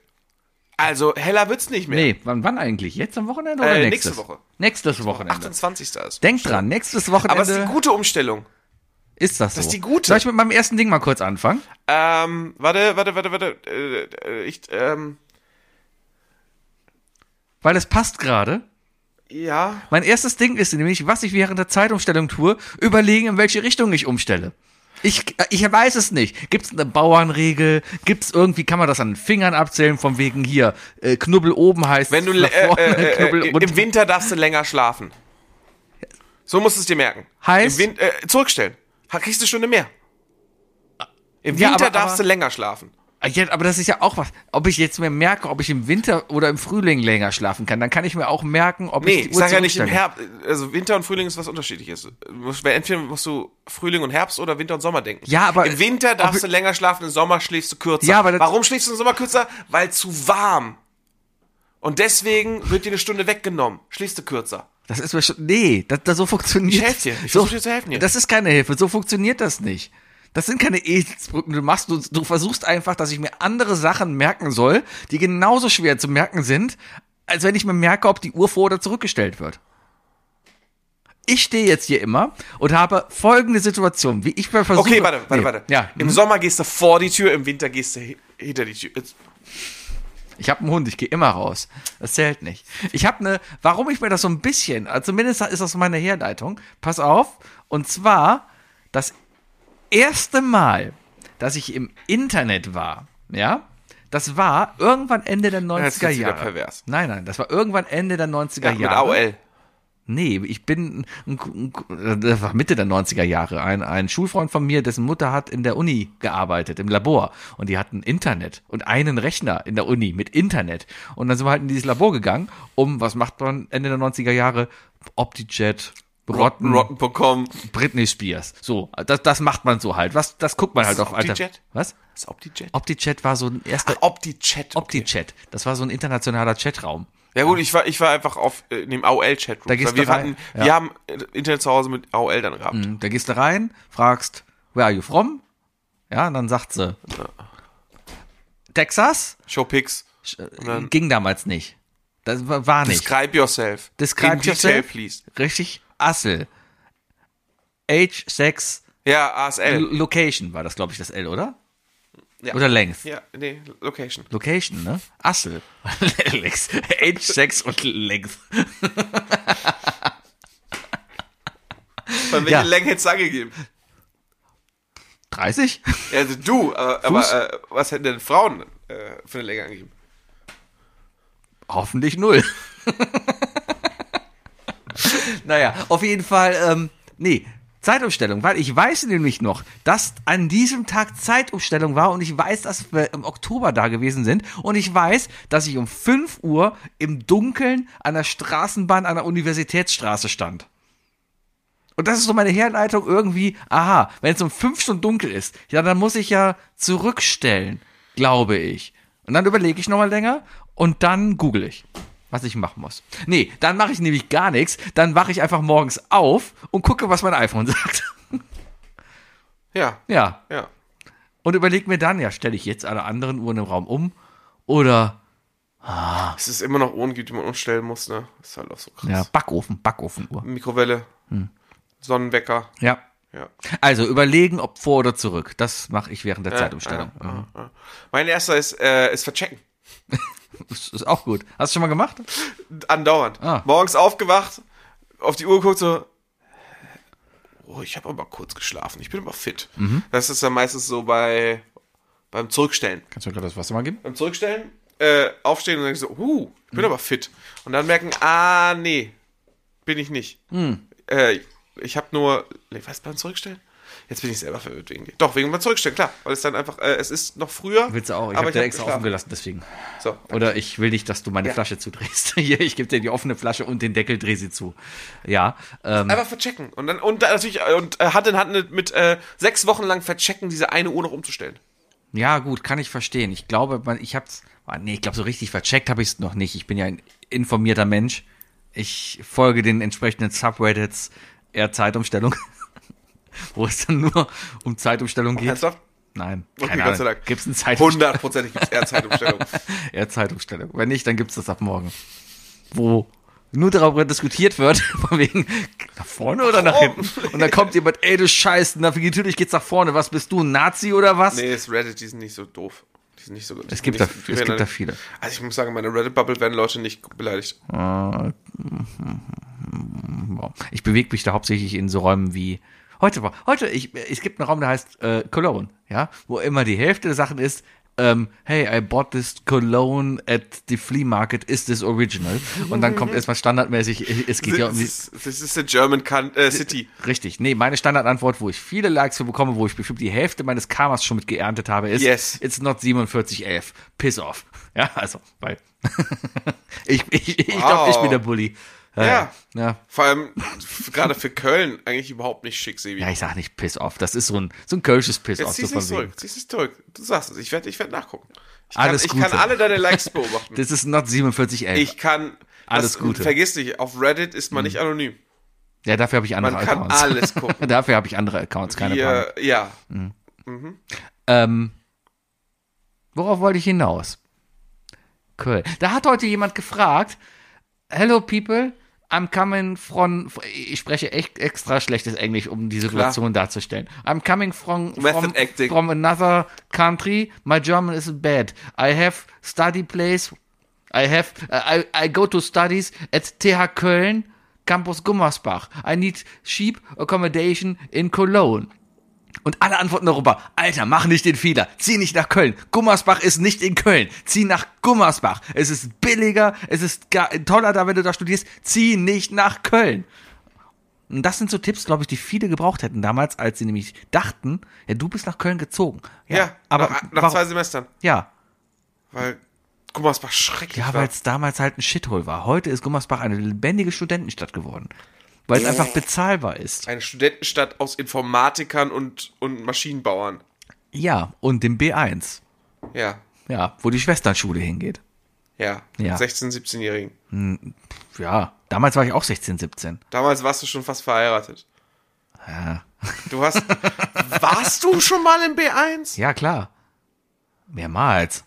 Also heller wird's nicht mehr. Nee, wann, wann eigentlich? Jetzt am Wochenende oder Äh, nächstes? nächste Woche. Nächstes Wochenende. 28. ist. Denk dran, nächstes Aber es ist Wochenende die gute Umstellung. ist das so. das ist die gute. Soll ich mit meinem ersten Ding mal kurz anfangen? Ähm, warte, warte, warte, warte. Äh, äh, ich, ähm, Weil es passt gerade. Ja. Mein erstes Ding ist nämlich, was ich während der Zeitumstellung tue, überlegen, in welche Richtung ich umstelle. Ich, ich weiß es nicht. Gibt es eine Bauernregel? Gibt es irgendwie, kann man das an den Fingern abzählen, von wegen hier, äh, Knubbel oben heißt Wenn du äh, vorne, äh, äh, *laughs* Knubbel äh, im Winter darfst du länger schlafen. So musst du es dir merken. Heißt? Im Win äh, zurückstellen. Kriegst du eine Stunde mehr. Im Ja, Winter aber- darfst aber- du länger schlafen. Ah, Ja, aber das ist ja auch was. Ob ich jetzt mir merke, ob ich im Winter oder im Frühling länger schlafen kann, dann kann ich mir auch merken, ob Nee, ich ich die Uhr sag ja nicht im. Herbst. Also Winter und Frühling ist was unterschiedliches. Entweder musst du Frühling und Herbst oder Winter und Sommer denken. Ja, aber- Im Winter darfst du länger schlafen, im Sommer schläfst du kürzer. Ja, aber Warum schläfst du im Sommer kürzer? Weil zu warm. Und deswegen wird dir eine Stunde weggenommen. Schläfst du kürzer. Das ist mir schon. Nee, das, das so funktioniert. Ich helf dir. Ich so, dir zu helfen hier. Das ist keine Hilfe. So funktioniert das nicht. Das sind keine Eselsbrücken. Du machst, du, du versuchst einfach, dass ich mir andere Sachen merken soll, die genauso schwer zu merken sind, als wenn ich mir merke, ob die Uhr vor oder zurückgestellt wird. Ich stehe jetzt hier immer und habe folgende Situation, wie ich bei Versuche. Okay, warte, warte, Nee, warte. Ja, Im Sommer gehst du vor die Tür, im Winter gehst du hi- hinter die Tür. Ich habe einen Hund, ich gehe immer raus. Das zählt nicht. Ich habe eine, warum ich mir das so ein bisschen, also zumindest ist das meine Herleitung. Pass auf. Und zwar das erste Mal, dass ich im Internet war, ja, das war irgendwann Ende der 90er jetzt wird's wieder Jahre. pervers. Nein, nein, das war irgendwann Ende der 90er Ja, mit Jahre. AOL. Nee, ich bin, das war Mitte der 90er Jahre. Ein, ein Schulfreund von mir, dessen Mutter hat in der Uni gearbeitet, im Labor. Und die hatten Internet und einen Rechner in der Uni mit Internet. Und dann sind wir halt in dieses Labor gegangen, um, was macht man Ende der 90er Jahre? Optijet, Rotten, Rotten.com. Britney Spears. So, das, das macht man so halt. Was, das guckt man halt auf Alter. Was? Das ist Optijet. Optijet war so ein erster Ach, Opti-Chat. okay. Optichat. Das war so ein internationaler Chatraum. Ja gut, ich war, ich war einfach auf äh, in dem AOL-Chatroom. Da gehst wir du rein, hatten, ja. wir haben äh, Internet zu Hause mit AOL dann gehabt. Da gehst du rein, fragst, where are you from? Ja, und dann sagt sie, Texas? Showpix. Ging damals nicht. Das war, nicht. Describe yourself. Describe In Detail, yourself. please. Richtig. Assel. Age, Sex, Ja, ASL. Location war das, glaube ich, das L, oder? Ja. Oder Length. Ja, nee, Location. Location, ne? Assel. Lex. Age, Sex und Length. Von welcher Ja. Länge hättest du angegeben? 30? Ja, Also du, aber, aber äh, was hätten denn Frauen äh, für eine Länge angegeben? Hoffentlich null. *laughs* naja, auf jeden Fall, ähm, nee, Zeitumstellung, weil ich weiß nämlich noch, dass an diesem Tag Zeitumstellung war und ich weiß, dass wir im Oktober da gewesen sind und ich weiß, dass ich um 5 Uhr im Dunkeln an der Straßenbahn an der Universitätsstraße stand. Und das ist so meine Herleitung irgendwie, aha, wenn es um fünf Stunden dunkel ist, ja, dann muss ich ja zurückstellen, glaube ich. Und dann überlege ich nochmal länger und dann google ich, was ich machen muss. Nee, dann mache ich nämlich gar nichts, dann wache ich einfach morgens auf und gucke, was mein iPhone *laughs* sagt. Ja, ja, ja. und überlege mir dann, ja, stelle ich jetzt alle anderen Uhren im Raum um oder, Es ist immer noch Uhren gibt, die man umstellen muss, ne? Ist halt auch so krass. ja, Backofen, Backofenuhr. Mikrowelle, Hm. Sonnenwecker. Ja. Ja. Also überlegen, ob vor oder zurück. Das mache ich während der Zeitumstellung. Ja, Mhm. ja, ja. Mein erster ist, äh, ist verchecken. *laughs* Das ist auch gut. Hast du schon mal gemacht? Andauernd. Ah. Morgens aufgewacht, auf die Uhr geguckt, so. Oh, ich habe aber kurz geschlafen. Ich bin aber fit. Mhm. Das ist dann meistens so bei beim Zurückstellen. Kannst du mir gerade das Wasser mal geben? Beim Zurückstellen, äh, aufstehen und dann so, uh, ich Mhm. bin aber fit. Und dann merken, ah, nee, bin ich nicht. Mhm. Äh, ich habe nur, was beim Zurückstellen? Jetzt bin ich selber verwirrt wegen dir. Doch, wegen beim Zurückstellen, klar. Weil es dann einfach, äh, es ist noch früher. Willst du auch? Ich habe dir hab extra geschlafen. offen gelassen, deswegen. So, Oder ich will nicht, dass du meine Ja. Flasche zudrehst. *laughs* Hier, ich gebe dir die offene Flasche und den Deckel, dreh sie zu. Ja. Ähm, Einfach verchecken. Und dann, und dann natürlich, und äh, Hand mit, mit äh, sechs Wochen lang verchecken, diese eine Uhr noch umzustellen. ja, gut, kann ich verstehen. Ich glaube, man, ich hab's. ah, Nee, ich glaube, so richtig vercheckt habe ich es noch nicht. Ich bin ja ein informierter Mensch. Ich folge den entsprechenden Subreddits eher Zeitumstellung. *laughs* *laughs* wo es dann nur um Zeitumstellung geht. Ernsthaft? Nein, Okay, keine Gott sei. Dank. Gibt es eine Zeitumstellung? Hundertprozentig gibt es eher Zeitumstellung. *laughs* Ja, Zeitumstellung. Wenn nicht, dann gibt's das ab morgen. Wo nur darüber diskutiert wird, *laughs* von wegen nach vorne oder nach hinten. Und dann kommt jemand, ey, du Scheiß, natürlich geht's nach vorne. Was bist du, ein Nazi oder was? nee, das Reddit, die sind nicht so doof. Die sind nicht so Es gibt da- es gibt da viele. Also ich muss sagen, meine Reddit-Bubble werden Leute nicht beleidigt. Ich bewege mich da hauptsächlich in so Räumen wie heute war. Heute, ich, es gibt einen Raum, der heißt äh, Cologne, ja, wo immer die Hälfte der Sachen ist, ähm, hey, I bought this cologne at the flea market, is this original? Und dann kommt erstmal standardmäßig, es geht ja um die, This, is- this is a German can äh, city. Richtig. Nee, meine Standardantwort, wo ich viele Likes für bekomme, wo ich bestimmt die Hälfte meines Karmas schon mit geerntet habe, ist Yes. It's not 4711. Piss off. Ja, also, weil *laughs* ich, ich, ich glaube, ich bin der Bully. Ja. Ja. Vor allem gerade für Köln eigentlich überhaupt nicht schick, Sebi. Ja, ich sag nicht Piss off. Das ist so ein, so ein kölsches Piss Jetzt off. zieh's so nicht zurück, zieh's nicht zurück. Du sagst es, ich werde ich werd nachgucken. Ich kann, Alles ich kann Gute. alle deine Likes beobachten. *laughs* Das ist not 4711. Ich kann. Alles das, Gute. Mhm. Vergiss nicht, auf Reddit ist man nicht anonym. ja, dafür habe ich andere Man kann Accounts. alles *laughs* gucken. dafür habe ich andere Accounts, keine. Wir, ja. Ähm, worauf wollte ich hinaus? Köln. Da hat heute jemand gefragt, Hello people, I'm coming from, ich spreche echt extra schlechtes Englisch, um die Situation darzustellen. I'm coming from, from, from another country. My German is bad. I have study place. I have, I, I go to studies at TH Köln, Campus Gummersbach. I need cheap accommodation in Cologne. Und alle antworten darüber, Alter, mach nicht den Fehler, zieh nicht nach Köln. Gummersbach ist nicht in Köln, zieh nach Gummersbach. Es ist billiger, es ist toller da, wenn du da studierst, zieh nicht nach Köln. Und das sind so Tipps, glaube ich, die viele gebraucht hätten damals, als sie nämlich dachten, ja, du bist nach Köln gezogen. Ja, aber nach, nach zwei Semestern. ja, Weil Gummersbach schrecklich ja, weil es damals halt ein Shithole war. Heute ist Gummersbach eine lebendige Studentenstadt geworden, weil es einfach bezahlbar ist. Eine Studentenstadt aus Informatikern und, und Maschinenbauern. Ja, und dem B1, Ja, ja, wo die Schwesternschule hingeht. ja. Ja. 16-, 17-Jährigen. Ja, damals war ich auch 16, 17. Damals warst du schon fast verheiratet. Ja. Du hast. warst du schon mal im B1? Ja, klar. Mehrmals.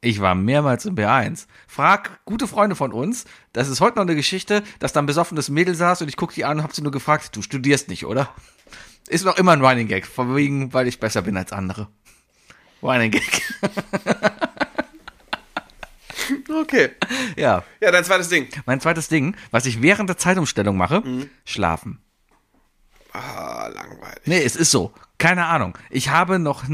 Ich war mehrmals im B1. Frag gute Freunde von uns, das ist heute noch eine Geschichte, dass da ein besoffenes Mädel saß und ich guck die an und hab sie nur gefragt, du studierst nicht, oder? Ist noch immer ein Running Gag, von wegen, weil ich besser bin als andere. Running Gag. *laughs* Okay. ja. Ja, dein zweites Ding. Mein zweites Ding, was ich während der Zeitumstellung mache, schlafen. Ah, langweilig. Nee, es ist so. Keine Ahnung. Ich habe noch,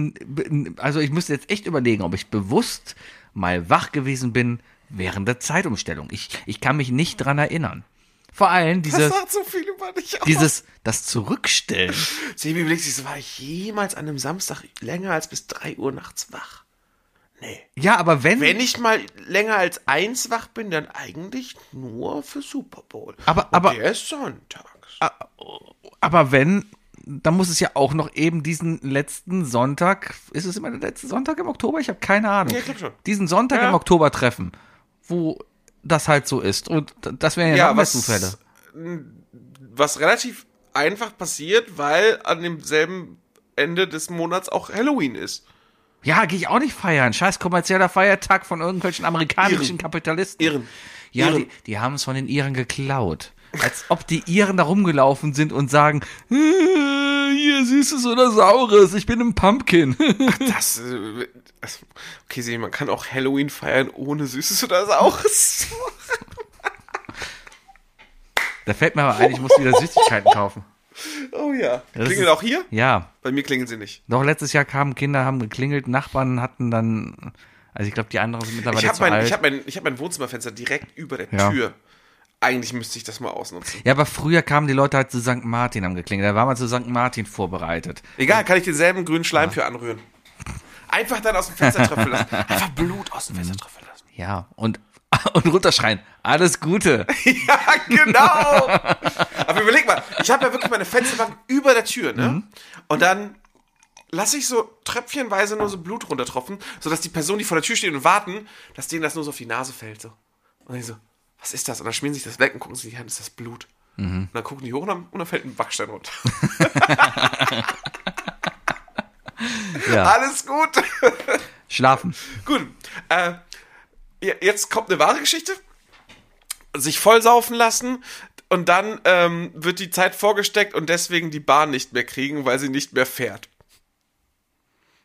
also ich müsste jetzt echt überlegen, ob ich bewusst mal wach gewesen bin während der Zeitumstellung. Ich, ich kann mich nicht dran erinnern. Vor allem Das dieses, sagt so viel über dich aus. dieses, das Zurückstellen. Sebi überlegt sich, so, war ich jemals an einem Samstag länger als bis 3 Uhr nachts wach? Nee. Ja, aber wenn, Wenn ich mal länger als eins wach bin, dann eigentlich nur für Super Bowl. Aber- Und aber- der ist sonntags. aber wenn, dann muss es ja auch noch eben diesen letzten Sonntag, ist es immer der letzte Sonntag im Oktober? Ich habe keine Ahnung. Ja, ich schon. Diesen Sonntag Ja. im Oktober treffen, wo das halt so ist. Und das wären ja, Ja, was, Zufälle. was relativ einfach passiert, weil an demselben Ende des Monats auch Halloween ist. Ja, gehe ich auch nicht feiern. Scheiß kommerzieller Feiertag von irgendwelchen amerikanischen Iren. Kapitalisten. Iren. Ja, Iren. die, die haben es von den Iren geklaut. Als ob die Iren da rumgelaufen sind und sagen, äh, hier Süßes oder Saures, ich bin ein Pumpkin. Das, äh, okay, sehen, man kann auch Halloween feiern ohne Süßes oder Saures. da fällt mir aber ein, ich muss wieder Süßigkeiten kaufen. Oh ja. Das Klingelt auch hier? Ja, Bei mir klingeln sie nicht. doch letztes Jahr kamen Kinder, haben geklingelt, Nachbarn hatten dann, also ich glaube, die anderen sind mittlerweile Ich habe zu mein, alt. ich hab mein, ich hab mein Wohnzimmerfenster direkt über der Ja. Tür. Eigentlich müsste ich das mal ausnutzen. ja, aber früher kamen die Leute halt zu St. Martin, haben geklingelt. Da war man zu St. Martin vorbereitet. Egal, kann ich denselben grünen Schleim für anrühren. Einfach dann aus dem Fenster tröpfeln lassen. *laughs* Einfach Blut aus dem Fenster tröpfeln lassen. Ja, und, *laughs* und runterschreien. Alles Gute. *laughs* Ja, genau. Aber überleg mal, ich habe ja wirklich meine Fensterbank über der Tür, ne? Und dann lasse ich so tröpfchenweise nur so Blut runtertropfen, sodass die Person, die vor der Tür steht und warten, dass denen das nur so auf die Nase fällt. So. Und dann so, was ist das? Und dann schmieren sich das weg und gucken sich an, ist das Blut? Und dann gucken die hoch und dann, und dann fällt ein Backstein runter. Ja. *laughs* Alles gut. Schlafen. gut. Äh, jetzt kommt eine wahre Geschichte. Sich vollsaufen lassen und dann ähm, wird die Zeit vorgesteckt und deswegen die Bahn nicht mehr kriegen, weil sie nicht mehr fährt.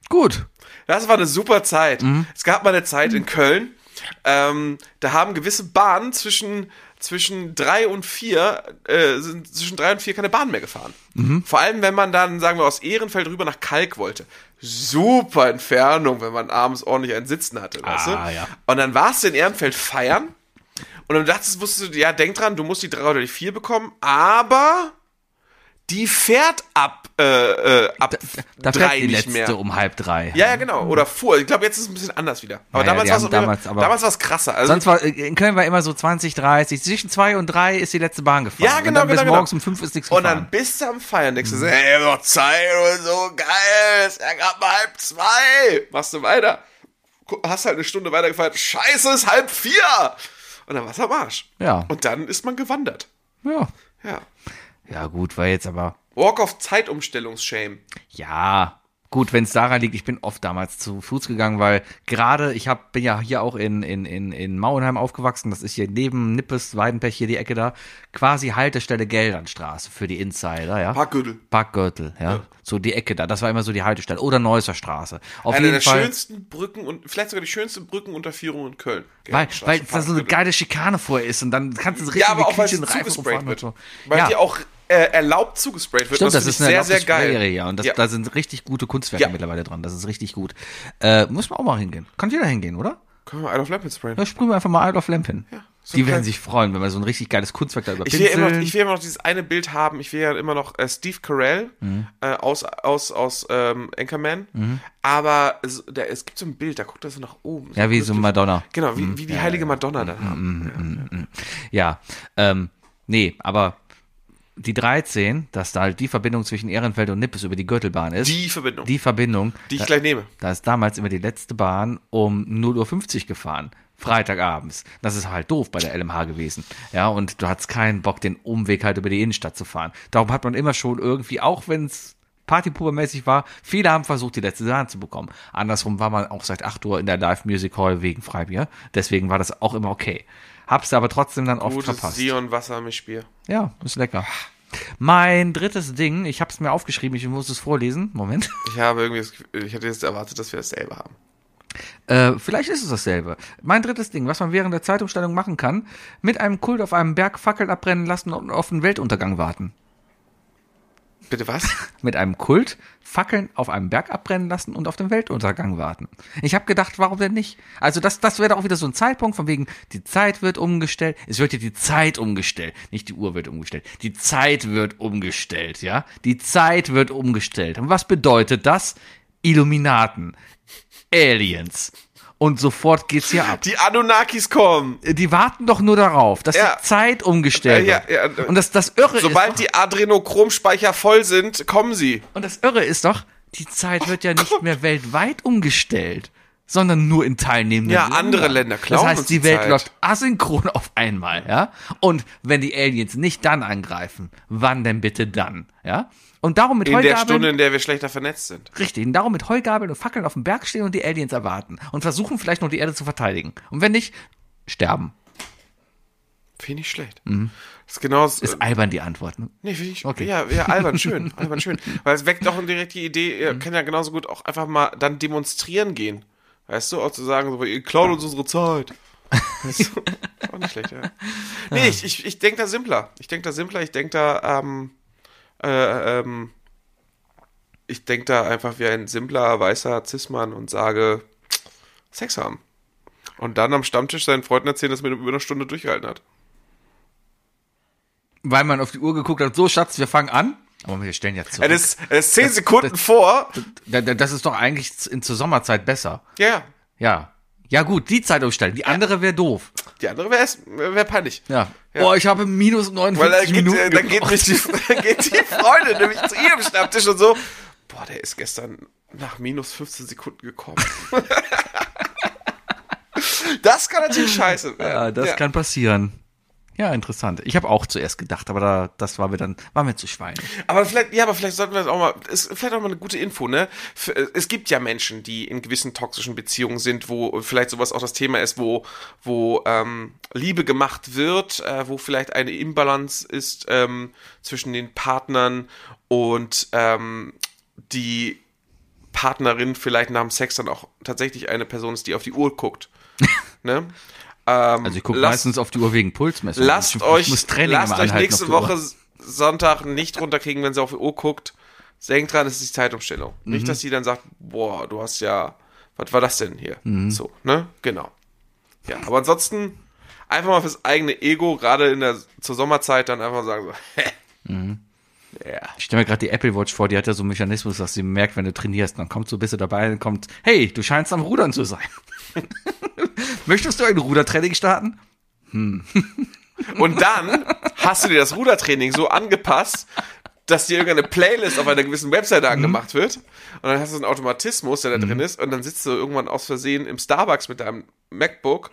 Gut. Das war eine super Zeit. Es gab mal eine Zeit in Köln, ähm, da haben gewisse Bahnen zwischen, zwischen drei und vier, äh, sind zwischen drei und vier keine Bahn mehr gefahren. Vor allem, wenn man dann, sagen wir, aus Ehrenfeld rüber nach Kalk wollte. Super Entfernung, wenn man abends ordentlich ein Sitzen hatte, weißt du? Ah, ja. Und dann warst du in Ehrenfeld feiern und dann dachtest, wusstest du, ja, denk dran, du musst die drei oder die vier bekommen, aber die fährt ab, äh, äh, ab Da drei fährt die nicht letzte mehr. um halb drei. Ja, ja, genau. Oder fuhr. Ich glaube, jetzt ist es ein bisschen anders wieder. Aber Ja, ja, damals war es auch immer- damals aber- damals war es krasser. Also, Sonst war, in Köln war immer so 20, 30. Zwischen zwei und drei ist die letzte Bahn gefahren. Ja, genau, Und dann bis genau, morgens genau. um fünf ist nichts und gefahren. dann bist du am Feiern, du so, ey, noch Zeit und so, geil, ist ja gerade mal halb zwei. Machst du weiter. Hast halt eine Stunde weiter gefeiert. Scheiße, ist halb vier. Und dann war's am Arsch. Ja. Und dann ist man gewandert. ja. Ja. Ja, gut, war jetzt aber. Walk of Zeitumstellungsshame. Ja, gut, wenn es daran liegt, ich bin oft damals zu Fuß gegangen, weil gerade, ich hab, bin ja hier auch in, in, in, in Mauenheim aufgewachsen, das ist hier neben Nippes, Weidenpech, hier die Ecke da, quasi Haltestelle Geldernstraße für die Insider, ja. Parkgürtel. Parkgürtel, ja. So die Ecke da, das war immer so die Haltestelle. Oder Neusser Straße. Auf Eine jeden der Fall. schönsten Brücken und vielleicht sogar die schönste Brückenunterführung in Köln. Weil, weil da so eine geile Schikane vorher ist und dann kannst du so richtig Ja, aber auch weil Reifen und so. Weil ja. die auch äh, erlaubt zugesprayt wird. Stimmt, das finde ist eine sehr, sehr geil. Serie, ja. Und das, Ja. da sind richtig gute Kunstwerke Ja. mittlerweile dran. Das ist richtig gut. Äh, muss man auch mal hingehen. Kann jeder hingehen, oder? Können wir Isle of Lamp sprayen? Da sprühen wir einfach mal Isle of Lamp hin. so Die werden sich freuen, wenn wir so ein richtig geiles Kunstwerk da Ich will, überpinseln. immer noch, ich will immer noch dieses eine Bild haben. Ich will ja immer noch äh, Steve Carell Mhm. äh, aus, aus, aus ähm, Anchorman. Aber es, da, es gibt so ein Bild, da guckt er so nach oben. ja, wie so. Madonna. Genau, wie, wie die heilige Madonna da haben. Ja, ähm, nee, aber die 13, dass da halt die Verbindung zwischen Ehrenfeld und Nippes über die Gürtelbahn ist. Die Verbindung, die, die Verbindung. ich da, gleich nehme. Da ist damals immer die letzte Bahn um 0.50 Uhr gefahren. Freitagabends. Das ist halt doof bei der LMH gewesen. Ja, und du hattest keinen Bock, den Umweg halt über die Innenstadt zu fahren. Darum hat man immer schon irgendwie, auch wenn es Partypubermäßig war, viele haben versucht, die letzte Bahn zu bekommen. Andersrum war man auch seit 8 Uhr in der Live Music Hall wegen Freibier. Deswegen war das auch immer okay. Hab's aber trotzdem dann oft Gutes verpasst. Sion Wassermischbier. Ja, ist lecker. Mein drittes Ding, ich habe es mir aufgeschrieben, ich muss es vorlesen. Moment. Ich habe irgendwie, das Gefühl, ich hätte jetzt erwartet, dass wir dasselbe haben. Äh, vielleicht ist es dasselbe. Mein drittes Ding, was man während der Zeitumstellung machen kann, mit einem Kult auf einem Berg Fackeln abbrennen lassen und auf den Weltuntergang warten. Bitte was? *laughs* Mit einem Kult Fackeln auf einem Berg abbrennen lassen und auf den Weltuntergang warten. Ich habe gedacht, warum denn nicht? Also das, das wäre auch wieder so ein Zeitpunkt, von wegen, die Zeit wird umgestellt. Es wird ja die Zeit umgestellt. Nicht die Uhr wird umgestellt. Die Zeit wird umgestellt, ja? Die Zeit wird umgestellt. Und was bedeutet das? Illuminaten. Aliens. Und sofort geht's hier ab. Die Anunnakis kommen. Die warten doch nur darauf, dass Ja. die Zeit umgestellt Äh, ja, wird. ja, äh, und das, das Irre ist Sobald doch, die Adrenochromspeicher voll sind, kommen sie. und das Irre ist doch, die Zeit wird ja nicht mehr weltweit umgestellt, sondern nur in teilnehmenden Ja, Ländern. andere Länder klauen Das heißt, die Welt Zeit. läuft asynchron *laughs* auf einmal, ja? Und wenn die Aliens nicht dann angreifen, wann denn bitte dann, ja? Und darum mit In der Heugabeln Stunde, in der wir schlechter vernetzt sind. Richtig, und darum mit Heugabeln und Fackeln auf dem Berg stehen und die Aliens erwarten und versuchen vielleicht noch die Erde zu verteidigen. Und wenn nicht, sterben. Finde ich schlecht. Das ist genau das, Ist albern die Antwort. Ne? Nee, finde ich. Okay. Ja, ja, albern *laughs* schön. albern schön. Weil es weckt doch direkt die Idee, ihr könnt ja genauso gut auch einfach mal dann demonstrieren gehen. Weißt du, auch zu sagen, so, ihr klaut uns unsere Zeit. *laughs* Auch nicht schlecht, ja. Nee, ich, ich, ich denke da simpler. Ich denke da simpler, ich denke da, ähm, äh, ähm, ich denke da einfach wie ein simpler, weißer Cis-Mann und sage, Sex haben. Und dann am Stammtisch seinen Freunden erzählen, dass man über eine Stunde durchgehalten hat. Weil man auf die Uhr geguckt hat, so Schatz, wir fangen an. Aber wir stellen jetzt zurück. Es ist, zehn Sekunden vor. Da- da- Das ist doch eigentlich in zur Sommerzeit besser. Ja, ja. Ja. Ja gut, die Zeit umstellen. Die andere wäre doof. Die andere wäre wär peinlich. Ja. Ja. Boah, ich habe minus 59 Weil dann geht, Minuten geht, gebraucht. mich die, dann *laughs* geht die Freundin nämlich zu ihrem Stammtisch und so, boah, der ist gestern nach minus 15 Sekunden gekommen. *laughs* das kann natürlich scheiße werden. Ja, das kann passieren. Ja, interessant. Ich habe auch zuerst gedacht, aber da, das war mir dann, war mir zu schwein. Aber vielleicht, ja, aber vielleicht sollten wir das auch mal, ist vielleicht auch mal eine gute Info, ne? F- Es gibt ja Menschen, die in gewissen toxischen Beziehungen sind, wo vielleicht sowas auch das Thema ist, wo, wo ähm, Liebe gemacht wird, äh, wo vielleicht eine Imbalance ist ähm, zwischen den Partnern und ähm, die Partnerin vielleicht nach dem Sex dann auch tatsächlich eine Person ist, die auf die Uhr guckt. *laughs* ne? Ähm, Also ich gucke meistens auf die Uhr wegen Pulsmessung. Lasst ich, euch, ich lasst euch nächste. Woche Sonntag nicht runterkriegen, wenn sie auf die Uhr guckt. Denkt dran, es ist die Zeitumstellung. Mhm. Nicht, dass sie dann sagt, boah, du hast ja, was war das denn hier? Mhm. So, ne? Genau. Ja, aber ansonsten einfach mal fürs eigene Ego, gerade in der, zur Sommerzeit, dann einfach sagen so, *laughs* hä. Mhm. Ja. Ich stelle mir gerade die Apple Watch vor, die hat ja so einen Mechanismus, dass sie merkt, wenn du trainierst, dann kommt so bist du dabei und kommt, hey, du scheinst am Rudern zu sein. *laughs* Möchtest du ein Rudertraining starten? Und dann hast du dir das Rudertraining so angepasst, dass dir irgendeine Playlist auf einer *laughs* gewissen Webseite angemacht wird. Und dann hast du einen Automatismus, der da drin ist. Und dann sitzt du irgendwann aus Versehen im Starbucks mit deinem MacBook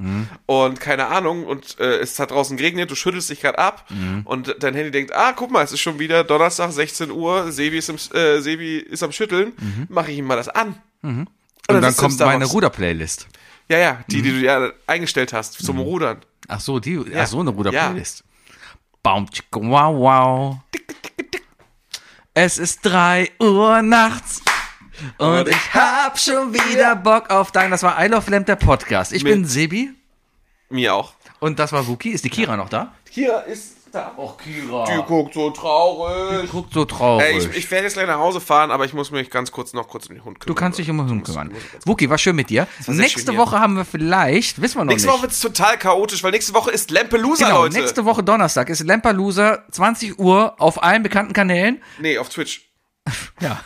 und keine Ahnung und äh, es hat draußen geregnet, du schüttelst dich gerade ab und dein Handy denkt, ah, guck mal, es ist schon wieder Donnerstag, 16 Uhr, Sebi ist, im, äh, Sebi ist am Schütteln, mache ich ihm mal das an. Und, Und dann du im kommt meine. Ruder-Playlist. Ja, ja, die, die du ja eingestellt hast zum Rudern. Ach so, die, Ja. ach so, eine Ruder-Playlist. Baum, tschicka, wow, wow. Es ist drei Uhr nachts. Und ich hab schon wieder Bock auf dein, das war I Love Lamp, der Podcast. Ich bin Sebi Mir auch. und das war Wookie. Ist die Kira noch da? Kira ist da. Och, Kira. Die guckt so traurig. Guckt so traurig. Ey, ich, ich werde jetzt gleich nach Hause fahren, aber ich muss mich ganz kurz noch kurz um den Hund kümmern. du kannst dich um den Hund kümmern. Wookie, war schön mit dir. Nächste. Woche haben wir vielleicht, wissen wir noch Nächste nicht. Woche wird's total chaotisch, weil nächste Woche ist Lampelusa, genau, Leute. nächste Woche Donnerstag ist Lamperloser, 20 Uhr auf allen bekannten Kanälen. Nee, auf Twitch. Ja.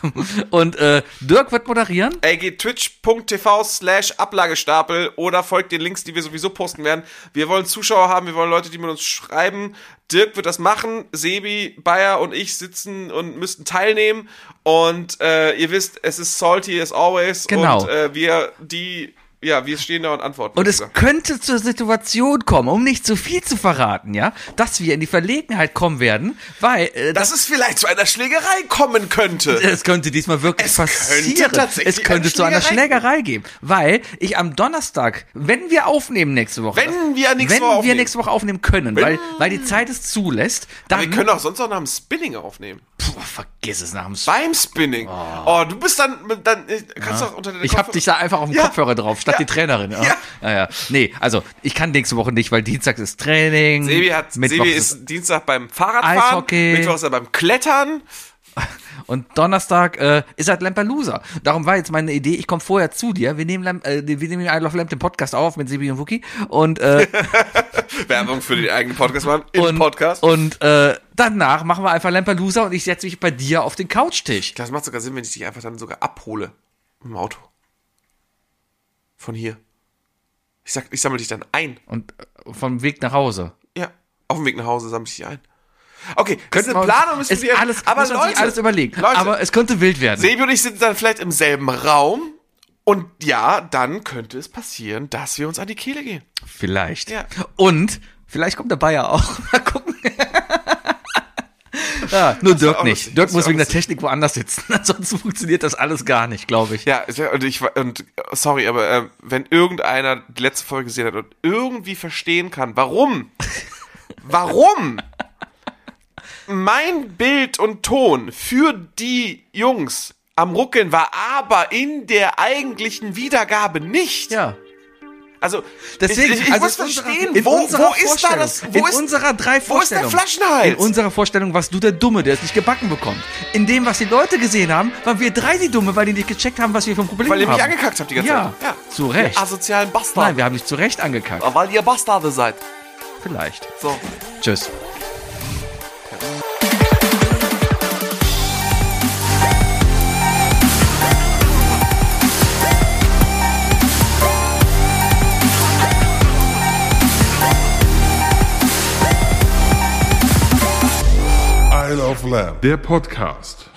Und äh, Dirk wird moderieren. Ey, geht twitch.tv slash Ablagestapel oder folgt den Links, die wir sowieso posten werden. Wir wollen Zuschauer haben, wir wollen Leute, die mit uns schreiben. Dirk wird das machen, Sebi, Bayer und ich sitzen und müssten teilnehmen. Und äh, ihr wisst, es ist salty as always. Genau. Und äh, wir, die, ja, wir stehen da und antworten. Und es könnte zur Situation kommen, um nicht zu viel zu verraten, ja, dass wir in die Verlegenheit kommen werden, weil äh, dass es vielleicht zu einer Schlägerei kommen könnte. es könnte diesmal wirklich Es könnte passieren. tatsächlich es könnte eine zu einer Schlägerei geben, weil ich am Donnerstag, wenn wir aufnehmen nächste Woche, Wenn wir nächste wenn Woche wir aufnehmen. nächste Woche aufnehmen können, weil weil die Zeit es zulässt, dann wir können auch sonst auch nach dem Spinning aufnehmen. Puh, vergiss es nach dem Beim Spinning. Oh, du bist dann, dann kannst du auch unter den Ich hab dich da einfach auf dem Ja. Kopfhörer drauf, statt Ja. die Trainerin. Ja. Ja. Ja. Nee, also ich kann nächste Woche nicht, weil Dienstag ist Training. Sebi, hat, Mittwoch Sebi ist Dienstag beim Fahrradfahren, Eishockey. Mittwoch ist er beim Klettern. *laughs* und Donnerstag äh, ist halt Lamperloser. Darum war jetzt meine Idee, ich komme vorher zu dir. Wir nehmen, Lamp, äh, wir nehmen I Love Lamp den Podcast auf mit Sebi und Wookie und äh, *laughs* Werbung für den eigenen Podcast machen, im und, Podcast. und äh, danach machen wir einfach Lamperloser und ich setze mich bei dir auf den Couchtisch. das macht sogar Sinn, wenn ich dich einfach dann sogar abhole im Auto. Von hier. Ich sag, ich sammle dich dann ein. Und äh, vom Weg nach Hause. Ja, auf dem Weg nach Hause sammle ich dich ein. Okay, das ist Könnten eine Planung, müssen ist wir alles, aber Leute, alles überlegen. Leute, aber es könnte wild werden. Sebi und ich sind dann vielleicht im selben Raum und ja, dann könnte es passieren, dass wir uns an die Kehle gehen. Vielleicht. Ja. Und vielleicht kommt der Bayer auch. *laughs* Mal gucken. Ja, nur wär Dirk nicht. Dirk das muss wegen der. Technik woanders sitzen. *laughs* Ansonsten funktioniert das alles gar nicht, glaube ich. Ja- und ich und sorry, aber äh, wenn irgendeiner die letzte Folge gesehen hat und irgendwie verstehen kann, warum, *laughs* warum mein Bild und Ton für die Jungs am Ruckeln war, aber in der eigentlichen Wiedergabe nicht. Ja. Also Deswegen, ich, ich, ich also muss unserer- verstehen, in wo, unserer wo ist da das? Wo in ist, unserer drei wo ist der Vorstellungen. Flaschenhals? In unserer Vorstellung warst du der Dumme, der es nicht gebacken bekommt. In dem, was die Leute gesehen haben, waren wir drei die Dumme, weil die nicht gecheckt haben, was wir für ein Problem weil ihr haben. mich angekackt habt die ganze Ja, Zeit. zu Recht. Ihr asozialen Bastarde. Nein, wir haben dich zu Recht angekackt. weil ihr Bastarde seid. Vielleicht. So. Tschüss. Love der Podcast.